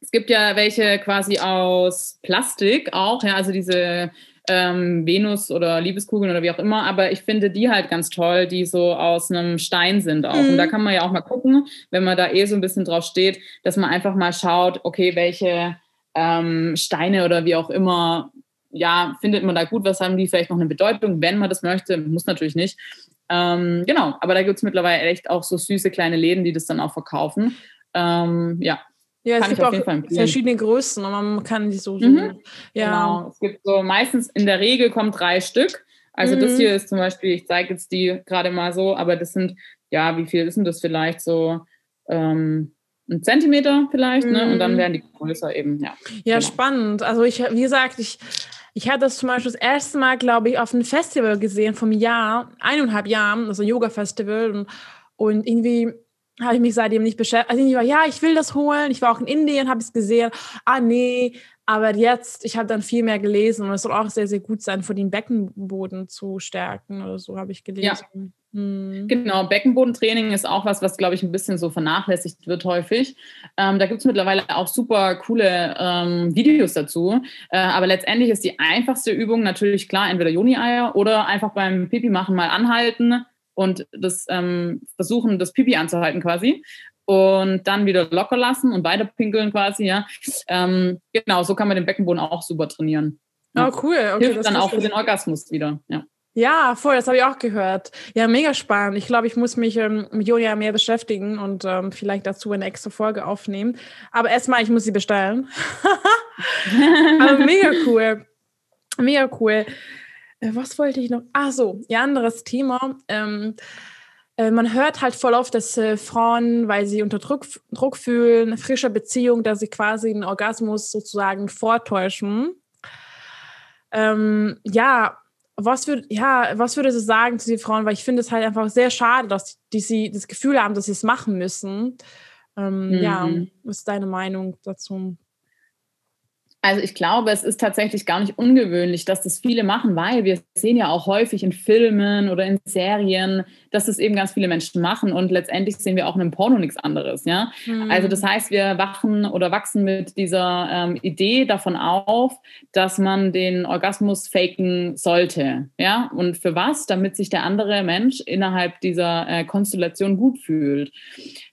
es gibt ja welche quasi aus Plastik auch, ja, also diese ähm, Venus oder Liebeskugeln oder wie auch immer, aber ich finde die halt ganz toll, die so aus einem Stein sind auch. Mhm. Und da mhm. kann man ja auch mal gucken, wenn man da eh so ein bisschen drauf steht, dass man einfach mal schaut, okay, welche ähm, Steine oder wie auch immer ja, findet man da gut, was haben die vielleicht noch eine Bedeutung, wenn man das möchte, muss natürlich nicht. Ähm, genau, aber da gibt es mittlerweile echt auch so süße kleine Läden, die das dann auch verkaufen. Ähm, ja. Ja, es gibt auch verschiedene Größen und man kann die so, mhm. ja. Genau, es gibt so meistens in der Regel kommen drei Stück. Also mhm. das hier ist zum Beispiel, ich zeige jetzt die gerade mal so, aber das sind, ja, wie viel ist denn das vielleicht so? Ähm, ein Zentimeter vielleicht, mhm. ne? Und dann mhm. werden die größer eben, ja. Ja, genau. spannend. Also ich, wie gesagt, ich ich hatte das zum Beispiel das erste Mal, glaube ich, auf einem Festival gesehen vom Jahr, eineinhalb Jahren, also Yoga-Festival. Und, und irgendwie habe ich mich seitdem nicht beschäftigt. Also ich war, ja, ich will das holen. Ich war auch in Indien, habe es gesehen. Ah, nee. Aber jetzt, ich habe dann viel mehr gelesen und es soll auch sehr, sehr gut sein, für den Beckenboden zu stärken oder so, habe ich gelesen. Ja. Mhm. Genau, Beckenbodentraining ist auch was, was, glaube ich, ein bisschen so vernachlässigt wird häufig. Ähm, da gibt es mittlerweile auch super coole ähm, Videos dazu. Äh, aber letztendlich ist die einfachste Übung natürlich klar, entweder Juni-Eier oder einfach beim Pipi machen mal anhalten und das ähm, versuchen, das Pipi anzuhalten quasi. Und dann wieder locker lassen und weiter pinkeln quasi, ja. Ähm, genau, so kann man den Beckenboden auch super trainieren. Ja. Oh, cool. Okay, Hilft dann auch für den Orgasmus wieder, ja. Ja, voll, das habe ich auch gehört. Ja, mega spannend. Ich glaube, ich muss mich ähm, mit Julia mehr beschäftigen und ähm, vielleicht dazu eine extra Folge aufnehmen. Aber erstmal, ich muss sie bestellen. [LAUGHS] Aber mega cool. Mega cool. Äh, was wollte ich noch? Ach so, ja, anderes Thema. Ähm, äh, man hört halt voll oft, dass äh, Frauen, weil sie unter Druck, Druck fühlen, frische Beziehung, dass sie quasi einen Orgasmus sozusagen vortäuschen. Ähm, ja, was würde, ja, was würdest du sagen zu den Frauen? Weil ich finde es halt einfach sehr schade, dass die, sie das Gefühl haben, dass sie es machen müssen. Ähm, mhm. Ja, was ist deine Meinung dazu? Also ich glaube, es ist tatsächlich gar nicht ungewöhnlich, dass das viele machen, weil wir sehen ja auch häufig in Filmen oder in Serien, dass das eben ganz viele Menschen machen und letztendlich sehen wir auch in einem Porno nichts anderes. Ja? Mhm. Also das heißt, wir wachen oder wachsen mit dieser ähm, Idee davon auf, dass man den Orgasmus faken sollte. Ja? Und für was? Damit sich der andere Mensch innerhalb dieser äh, Konstellation gut fühlt.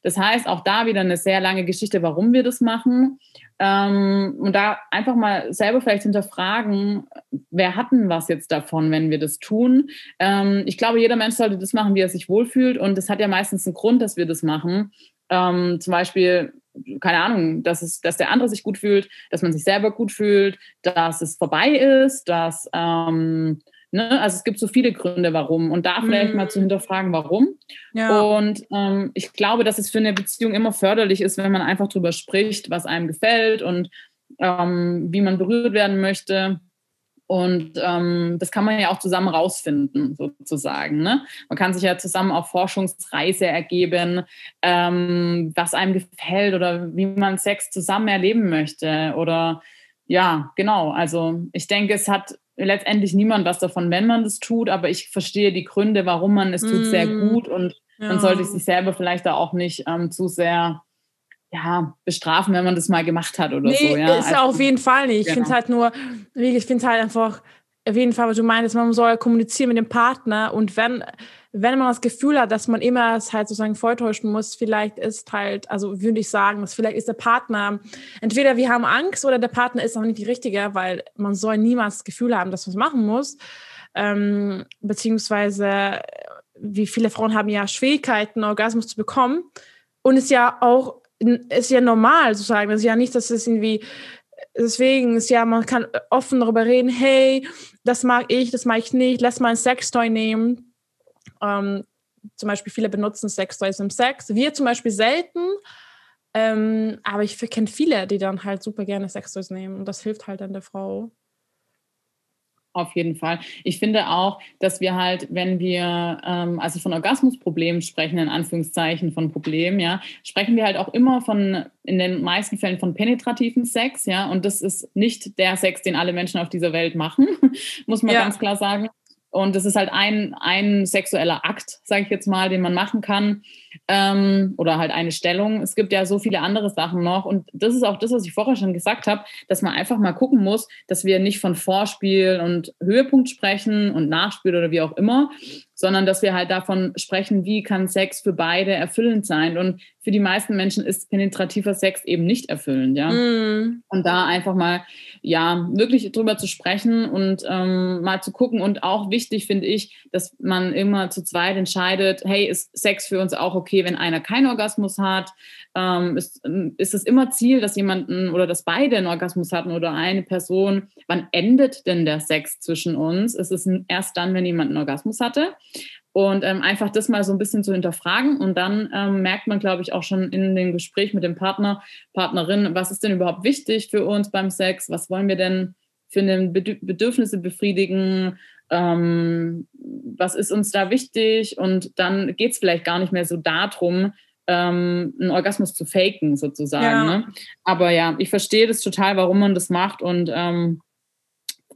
Das heißt, auch da wieder eine sehr lange Geschichte, warum wir das machen. Ähm, und da einfach mal selber vielleicht hinterfragen, wer hat denn was jetzt davon, wenn wir das tun? Ähm, ich glaube, jeder Mensch sollte das machen, wie er sich wohlfühlt. Und es hat ja meistens einen Grund, dass wir das machen. Ähm, zum Beispiel, keine Ahnung, dass, es, dass der andere sich gut fühlt, dass man sich selber gut fühlt, dass es vorbei ist, dass ähm, Ne? Also es gibt so viele Gründe, warum. Und da vielleicht mhm. mal zu hinterfragen, warum. Ja. Und ähm, ich glaube, dass es für eine Beziehung immer förderlich ist, wenn man einfach darüber spricht, was einem gefällt und ähm, wie man berührt werden möchte. Und ähm, das kann man ja auch zusammen rausfinden, sozusagen. Ne? Man kann sich ja zusammen auf Forschungsreise ergeben, ähm, was einem gefällt oder wie man Sex zusammen erleben möchte. Oder ja, genau. Also ich denke, es hat letztendlich niemand was davon, wenn man das tut, aber ich verstehe die Gründe, warum man es tut, mm. sehr gut und ja. man sollte sich selber vielleicht da auch nicht ähm, zu sehr ja, bestrafen, wenn man das mal gemacht hat oder nee, so. Ja, ist also, auf jeden Fall nicht. Ich genau. finde es halt nur, ich finde es halt einfach, Fall, was du meinst, man soll kommunizieren mit dem Partner und wenn wenn man das Gefühl hat, dass man immer es halt sozusagen vortäuschen muss, vielleicht ist halt, also würde ich sagen, dass vielleicht ist der Partner, entweder wir haben Angst oder der Partner ist auch nicht die richtige, weil man soll niemals das Gefühl haben, dass man es machen muss. Ähm, beziehungsweise wie viele Frauen haben ja Schwierigkeiten, Orgasmus zu bekommen. Und ist ja auch, ist ja normal sozusagen. Das ist ja nicht, dass es irgendwie deswegen ist ja, man kann offen darüber reden, hey, das mag ich, das mag ich nicht, lass mal ein Sextoy nehmen. Ähm, zum Beispiel viele benutzen Sextoys im Sex. Wir zum Beispiel selten. Ähm, aber ich kenne viele, die dann halt super gerne Sextoys nehmen. Und das hilft halt dann der Frau. Auf jeden Fall. Ich finde auch, dass wir halt, wenn wir ähm, also von Orgasmusproblemen sprechen, in Anführungszeichen von Problemen, ja, sprechen wir halt auch immer von, in den meisten Fällen von penetrativen Sex, ja, und das ist nicht der Sex, den alle Menschen auf dieser Welt machen, [LAUGHS] muss man ja. ganz klar sagen. Und das ist halt ein, ein sexueller Akt, sage ich jetzt mal, den man machen kann. Ähm, oder halt eine Stellung. Es gibt ja so viele andere Sachen noch. Und das ist auch das, was ich vorher schon gesagt habe, dass man einfach mal gucken muss, dass wir nicht von Vorspiel und Höhepunkt sprechen und Nachspiel oder wie auch immer, sondern dass wir halt davon sprechen, wie kann Sex für beide erfüllend sein. Und für die meisten Menschen ist penetrativer Sex eben nicht erfüllend, ja. Mm. Und da einfach mal, ja, wirklich drüber zu sprechen und ähm, mal zu gucken. Und auch wichtig finde ich, dass man immer zu zweit entscheidet, hey, ist Sex für uns auch okay, wenn einer keinen Orgasmus hat? Ähm, ist, ist es immer Ziel, dass jemanden oder dass beide einen Orgasmus hatten oder eine Person? Wann endet denn der Sex zwischen uns? Ist es erst dann, wenn jemand einen Orgasmus hatte? Und ähm, einfach das mal so ein bisschen zu hinterfragen. Und dann ähm, merkt man, glaube ich, auch schon in dem Gespräch mit dem Partner, Partnerin, was ist denn überhaupt wichtig für uns beim Sex? Was wollen wir denn für eine Bedürfnisse befriedigen? Ähm, was ist uns da wichtig? Und dann geht es vielleicht gar nicht mehr so darum, ähm, einen Orgasmus zu faken, sozusagen. Ja. Ne? Aber ja, ich verstehe das total, warum man das macht. Und ähm,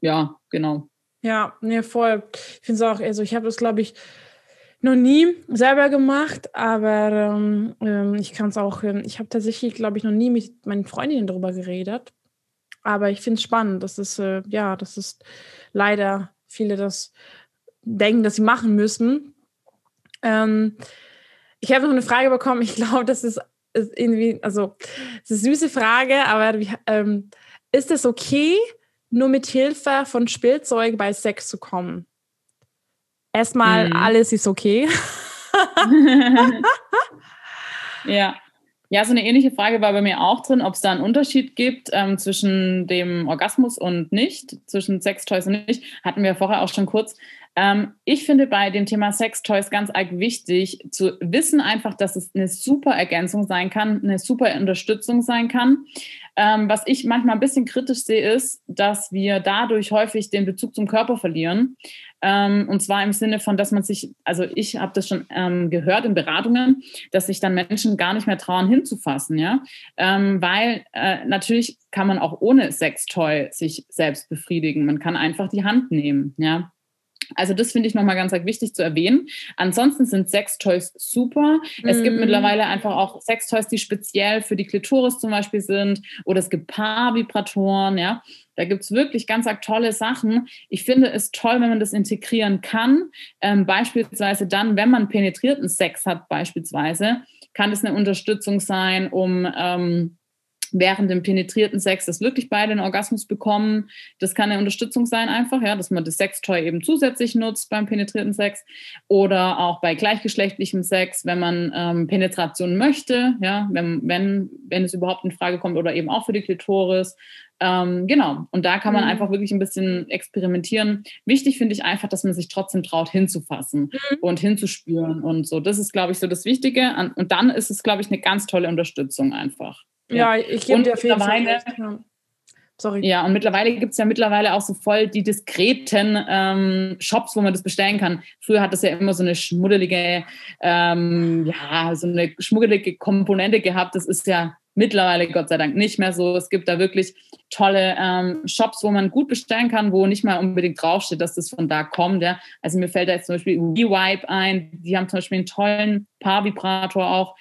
ja, genau. Ja, nee, voll. Ich finde es auch, also ich habe das, glaube ich, noch nie selber gemacht, aber ähm, ähm ich kann es auch, ich habe tatsächlich, glaube ich, noch nie mit meinen Freundinnen darüber geredet. Aber ich finde es spannend, dass es, äh, ja, das ist leider viele das denken, dass sie machen müssen. Ähm, ich habe noch eine Frage bekommen, ich [LAUGHS] glaube, das ist, ist, irgendwie, also, es ist eine süße Frage, aber ähm, ist es okay, nur mit Hilfe von Spielzeug bei Sex zu kommen. Erstmal, mhm. alles ist okay. [LAUGHS] ja. Ja, so eine ähnliche Frage war bei mir auch drin, ob es da einen Unterschied gibt ähm, zwischen dem Orgasmus und nicht, zwischen Sextoys und nicht. Hatten wir vorher auch schon kurz. Ähm, ich finde bei dem Thema Sextoys ganz arg wichtig zu wissen einfach, dass es eine super Ergänzung sein kann, eine super Unterstützung sein kann. Ähm, was ich manchmal ein bisschen kritisch sehe, ist, dass wir dadurch häufig den Bezug zum Körper verlieren. Ähm, und zwar im Sinne von, dass man sich, also ich habe das schon ähm, gehört in Beratungen, dass sich dann Menschen gar nicht mehr trauen hinzufassen, ja, ähm, weil äh, natürlich kann man auch ohne Sextoy sich selbst befriedigen. Man kann einfach die Hand nehmen, ja. Also das finde ich nochmal ganz wichtig zu erwähnen. Ansonsten sind Sextoys super. Mm. Es gibt mhm. mittlerweile einfach auch Sextoys, die speziell für die Klitoris zum Beispiel sind. Oder es gibt Paarvibratoren, ja. Da gibt es wirklich ganz tolle Sachen. Ich finde es toll, wenn man das integrieren kann. Ähm, beispielsweise dann, wenn man penetrierten Sex hat, beispielsweise, kann es eine Unterstützung sein, um ähm, während dem penetrierten Sex, dass wirklich beide einen Orgasmus bekommen. Das kann eine Unterstützung sein einfach, ja, dass man das Sextoy eben zusätzlich nutzt beim penetrierten Sex oder auch bei gleichgeschlechtlichem Sex, wenn man ähm, Penetration möchte, ja, wenn, wenn, wenn es überhaupt in Frage kommt oder eben auch für die Klitoris. Ähm, genau, und da kann man mhm. einfach wirklich ein bisschen experimentieren. Wichtig finde ich einfach, dass man sich trotzdem traut, hinzufassen mhm. und hinzuspüren und so. Das ist, glaube ich, so das Wichtige. Und dann ist es, glaube ich, eine ganz tolle Unterstützung einfach. Ja, ich gebe dir Fall ja. Sorry. Ja, und mittlerweile gibt es ja mittlerweile auch so voll die diskreten ähm, Shops, wo man das bestellen kann. Früher hat das ja immer so eine schmuddelige, ähm, ja, so eine schmuddelige Komponente gehabt. Das ist ja mittlerweile Gott sei Dank nicht mehr so. Es gibt da wirklich tolle ähm, Shops, wo man gut bestellen kann, wo nicht mal unbedingt draufsteht, dass das von da kommt. Ja. Also mir fällt da jetzt zum Beispiel WeWipe ein. Die haben zum Beispiel einen tollen Paarvibrator auch.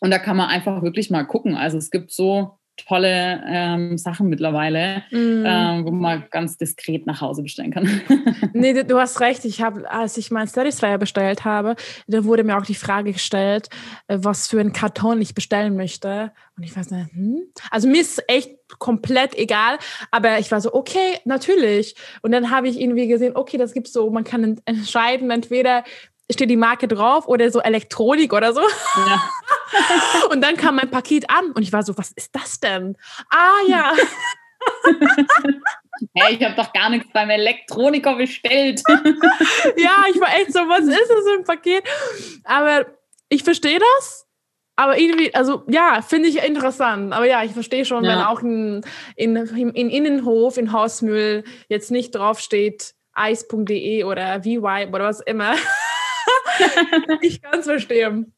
Und da kann man einfach wirklich mal gucken. Also es gibt so tolle ähm, Sachen mittlerweile, mm. ähm, wo man ganz diskret nach Hause bestellen kann. [LAUGHS] nee, du hast recht. Ich habe, als ich mein Satisfyer bestellt habe, da wurde mir auch die Frage gestellt, äh, was für einen Karton ich bestellen möchte. Und ich weiß nicht, hm? also mir ist echt komplett egal, aber ich war so, okay, natürlich. Und dann habe ich irgendwie gesehen, okay, das gibt so, man kann entscheiden, entweder steht die Marke drauf oder so Elektronik oder so. Ja. [LAUGHS] [LAUGHS] und dann kam mein Paket an und ich war so, was ist das denn? Ah ja. [LAUGHS] Hey, ich habe doch gar nichts beim Elektroniker bestellt. [LAUGHS] ja, ich war echt so, was ist das für ein Paket? Aber ich verstehe das. Aber irgendwie, also ja, finde ich interessant. Aber ja, ich verstehe schon, ja. wenn auch in, in, in Innenhof, in Hausmüll jetzt nicht draufsteht, ice.de oder VY oder was immer. ich kann es verstehen.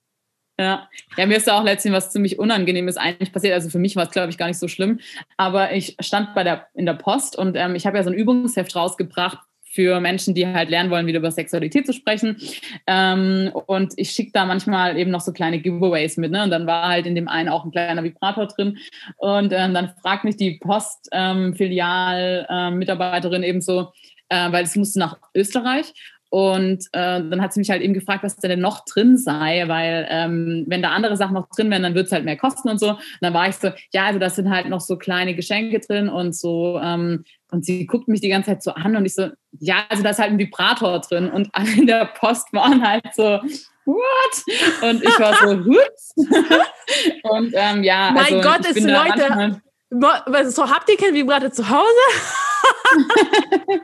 Ja. ja, mir ist da auch letztens was ziemlich Unangenehmes eigentlich passiert. Also für mich war es, glaube ich, gar nicht so schlimm. Aber ich stand bei der, in der Post und ähm, ich habe ja so ein Übungsheft rausgebracht für Menschen, die halt lernen wollen, wieder über Sexualität zu sprechen. Ähm, und ich schicke da manchmal eben noch so kleine Giveaways mit. Ne? Und dann war halt in dem einen auch ein kleiner Vibrator drin. Und ähm, dann fragt mich die Post-Filial-Mitarbeiterin ähm, eben so, äh, weil es musste nach Österreich. Und äh, dann hat sie mich halt eben gefragt, was denn noch drin sei, weil ähm, wenn da andere Sachen noch drin wären, dann würde es halt mehr kosten und so. Und dann war ich so, ja, also das sind halt noch so kleine Geschenke drin und so. Ähm, und sie guckt mich die ganze Zeit so an und ich so, ja, also da ist halt ein Vibrator drin. Und [LAUGHS] alle in der Post waren halt so, what? Und ich war so, hups. [LAUGHS] und ähm, ja, mein also, Gott, es Leute. So, habt ihr kein Vibrator zu Hause? [LAUGHS]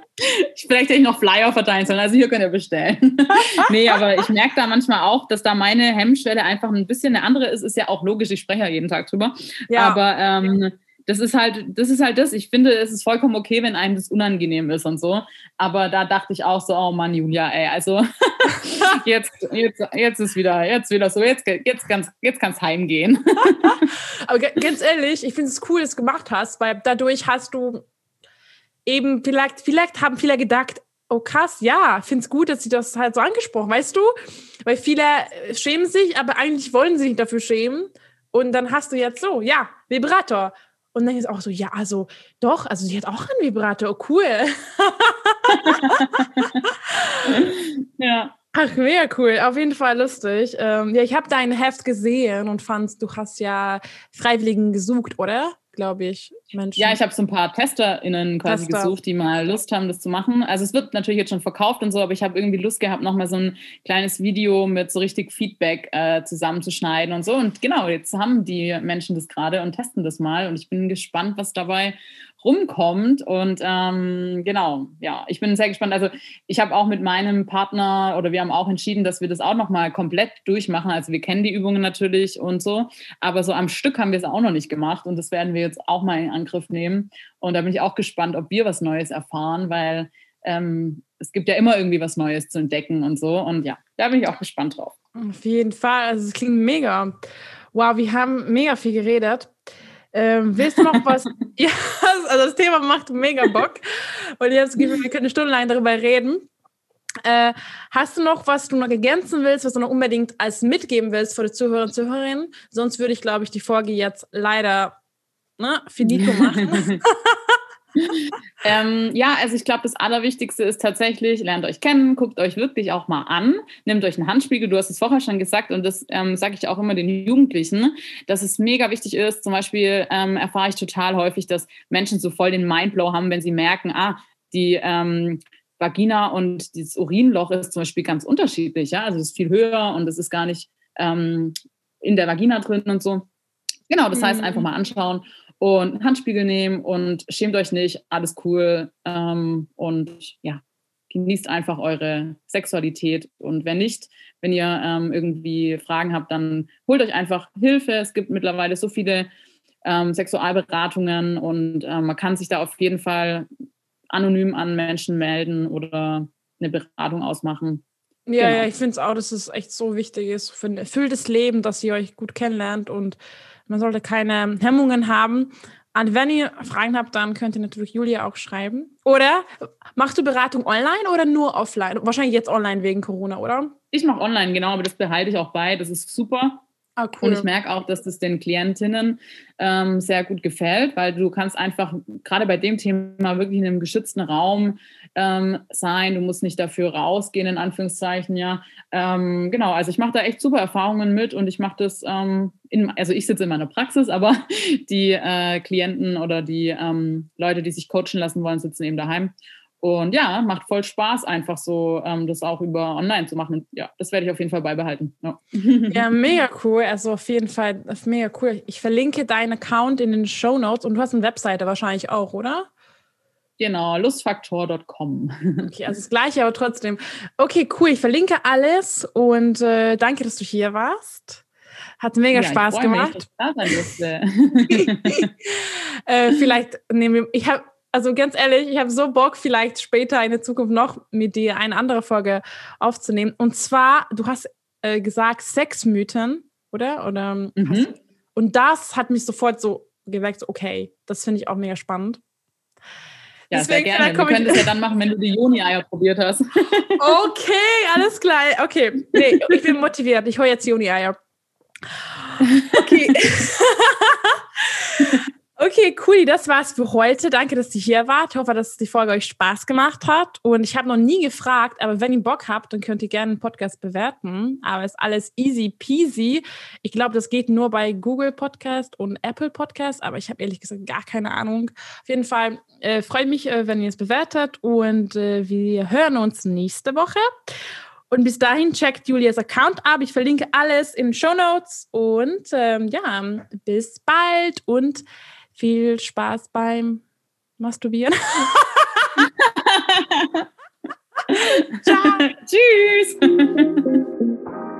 Vielleicht hätte ich noch Flyer verteilen sollen. Also hier könnt ihr bestellen. [LAUGHS] nee, aber ich merke da manchmal auch, dass da meine Hemmschwelle einfach ein bisschen eine andere ist. Ist ja auch logisch, ich spreche ja jeden Tag drüber. Ja. Aber ähm, das ist halt, das ist halt das. Ich finde, es ist vollkommen okay, wenn einem das unangenehm ist und so. Aber da dachte ich auch so, oh Mann, Julia, ey, also [LAUGHS] jetzt, jetzt, jetzt ist wieder, jetzt wieder so, jetzt, jetzt, ganz, jetzt kann's heimgehen. [LAUGHS] Aber ganz ehrlich, ich finde es cool, dass du es gemacht hast, weil dadurch hast du eben vielleicht, vielleicht haben viele gedacht, oh krass, ja, finde es gut, dass sie das halt so angesprochen, weißt du? Weil viele schämen sich, aber eigentlich wollen sie sich nicht dafür schämen. Und dann hast du jetzt so, ja, Vibrator. Und dann ist auch so, ja, also doch, also sie hat auch einen Vibrator, oh, cool. [LAUGHS] ja. Ach, mega cool. Auf jeden Fall lustig. Ähm, ja, ich habe dein Heft gesehen und fand, du hast ja Freiwilligen gesucht, oder? Glaube ich, Menschen. Ja, ich habe so ein paar TesterInnen quasi Tester. gesucht, die mal Lust haben, das zu machen. Also es wird natürlich jetzt schon verkauft und so, aber ich habe irgendwie Lust gehabt, nochmal so ein kleines Video mit so richtig Feedback äh, zusammenzuschneiden und so. Und genau, jetzt haben die Menschen das gerade und testen das mal und ich bin gespannt, was dabei rumkommt. Und ähm, genau, ja, ich bin sehr gespannt. Also ich habe auch mit meinem Partner oder wir haben auch entschieden, dass wir das auch nochmal komplett durchmachen. Also wir kennen die Übungen natürlich und so, aber so am Stück haben wir es auch noch nicht gemacht und das werden wir jetzt auch mal in Angriff nehmen. Und da bin ich auch gespannt, ob wir was Neues erfahren, weil ähm, es gibt ja immer irgendwie was Neues zu entdecken und so. Und ja, da bin ich auch gespannt drauf. Auf jeden Fall. Also es klingt mega. Wow, wir haben mega viel geredet. Ähm, willst du noch was? [LAUGHS] ja, also das Thema macht mega Bock. Und jetzt wir können stundenlang darüber reden. Äh, hast du noch was du noch ergänzen willst, was du noch unbedingt als mitgeben willst für die Zuhörer und Zuhörerinnen? Sonst würde ich, glaube ich, die Folge jetzt leider ne, finito [LAUGHS] machen. [LAUGHS] ähm, ja, also ich glaube, das Allerwichtigste ist tatsächlich, lernt euch kennen, guckt euch wirklich auch mal an, nehmt euch einen Handspiegel, du hast es vorher schon gesagt und das ähm, sage ich auch immer den Jugendlichen, dass es mega wichtig ist. Zum Beispiel ähm, erfahre ich total häufig, dass Menschen so voll den Mindblow haben, wenn sie merken, ah, die ähm, Vagina und das Urinloch ist zum Beispiel ganz unterschiedlich, ja, also es ist viel höher und es ist gar nicht ähm, in der Vagina drin und so. Genau, das heißt, einfach mhm. mal anschauen und einen Handspiegel nehmen und schämt euch nicht, alles cool ähm, und ja, genießt einfach eure Sexualität und wenn nicht, wenn ihr ähm, irgendwie Fragen habt, dann holt euch einfach Hilfe. Es gibt mittlerweile so viele ähm, Sexualberatungen und äh, man kann sich da auf jeden Fall anonym an Menschen melden oder eine Beratung ausmachen. Ja, genau. ja, ich finde es auch, dass es echt so wichtig ist für ein erfülltes Leben, dass ihr euch gut kennenlernt und man sollte keine Hemmungen haben. Und wenn ihr Fragen habt, dann könnt ihr natürlich Julia auch schreiben. Oder machst du Beratung online oder nur offline? Wahrscheinlich jetzt online wegen Corona, oder? Ich mache online, genau, aber das behalte ich auch bei. Das ist super. Ah, cool. Und ich merke auch, dass das den Klientinnen ähm, sehr gut gefällt, weil du kannst einfach gerade bei dem Thema wirklich in einem geschützten Raum ähm, sein. Du musst nicht dafür rausgehen, in Anführungszeichen, ja. Ähm, genau, also ich mache da echt super Erfahrungen mit und ich mache das, ähm, in, also ich sitze in meiner Praxis, [LAUGHS] aber die äh, Klienten oder die ähm, Leute, die sich coachen lassen wollen, sitzen eben daheim. Und ja, macht voll Spaß, einfach so ähm, das auch über online zu machen. Und ja, das werde ich auf jeden Fall beibehalten. Ja. [LAUGHS] ja. mega cool. Also auf jeden Fall mega cool. Ich verlinke deinen Account in den Show Notes und du hast eine Webseite wahrscheinlich auch, oder? Genau, lustfaktor.com. [LAUGHS] Okay, also das gleiche, aber trotzdem. Okay, cool. Ich verlinke alles und äh, danke, dass du hier warst. Hat mega ja, Spaß gemacht. Mich, da sein [LAUGHS] äh, vielleicht nehmen wir, ich habe also ganz ehrlich, ich habe so Bock, vielleicht später in der Zukunft noch mit dir eine andere Folge aufzunehmen. Und zwar, du hast äh, gesagt Sexmythen, oder? Oder mhm. hast, und das hat mich sofort so geweckt, okay, das finde ich auch mega spannend. Ja, Deswegen, sehr gerne. Wir können es ja [LAUGHS] dann machen, wenn du die Juni-Eier probiert hast. [LAUGHS] okay, alles klar. Okay, nee, ich bin motiviert. Ich hole jetzt Juni-Eier. Okay. [LAUGHS] Okay, cool, das war's für heute. Danke, dass ihr hier wart. Ich hoffe, dass die Folge euch Spaß gemacht hat. Und ich habe noch nie gefragt, aber wenn ihr Bock habt, dann könnt ihr gerne einen Podcast bewerten. Aber ist alles easy peasy. Ich glaube, das geht nur bei Google Podcast und Apple Podcast, aber ich habe ehrlich gesagt gar keine Ahnung. Auf jeden Fall äh, freue mich, äh, wenn ihr es bewertet und äh, wir hören uns nächste Woche. Und bis dahin checkt Julias Account ab. Ich verlinke alles in den Show Notes und ähm, ja, bis bald und viel Spaß beim Masturbieren. [LAUGHS] [LAUGHS] Ciao. Tschüss. [LAUGHS]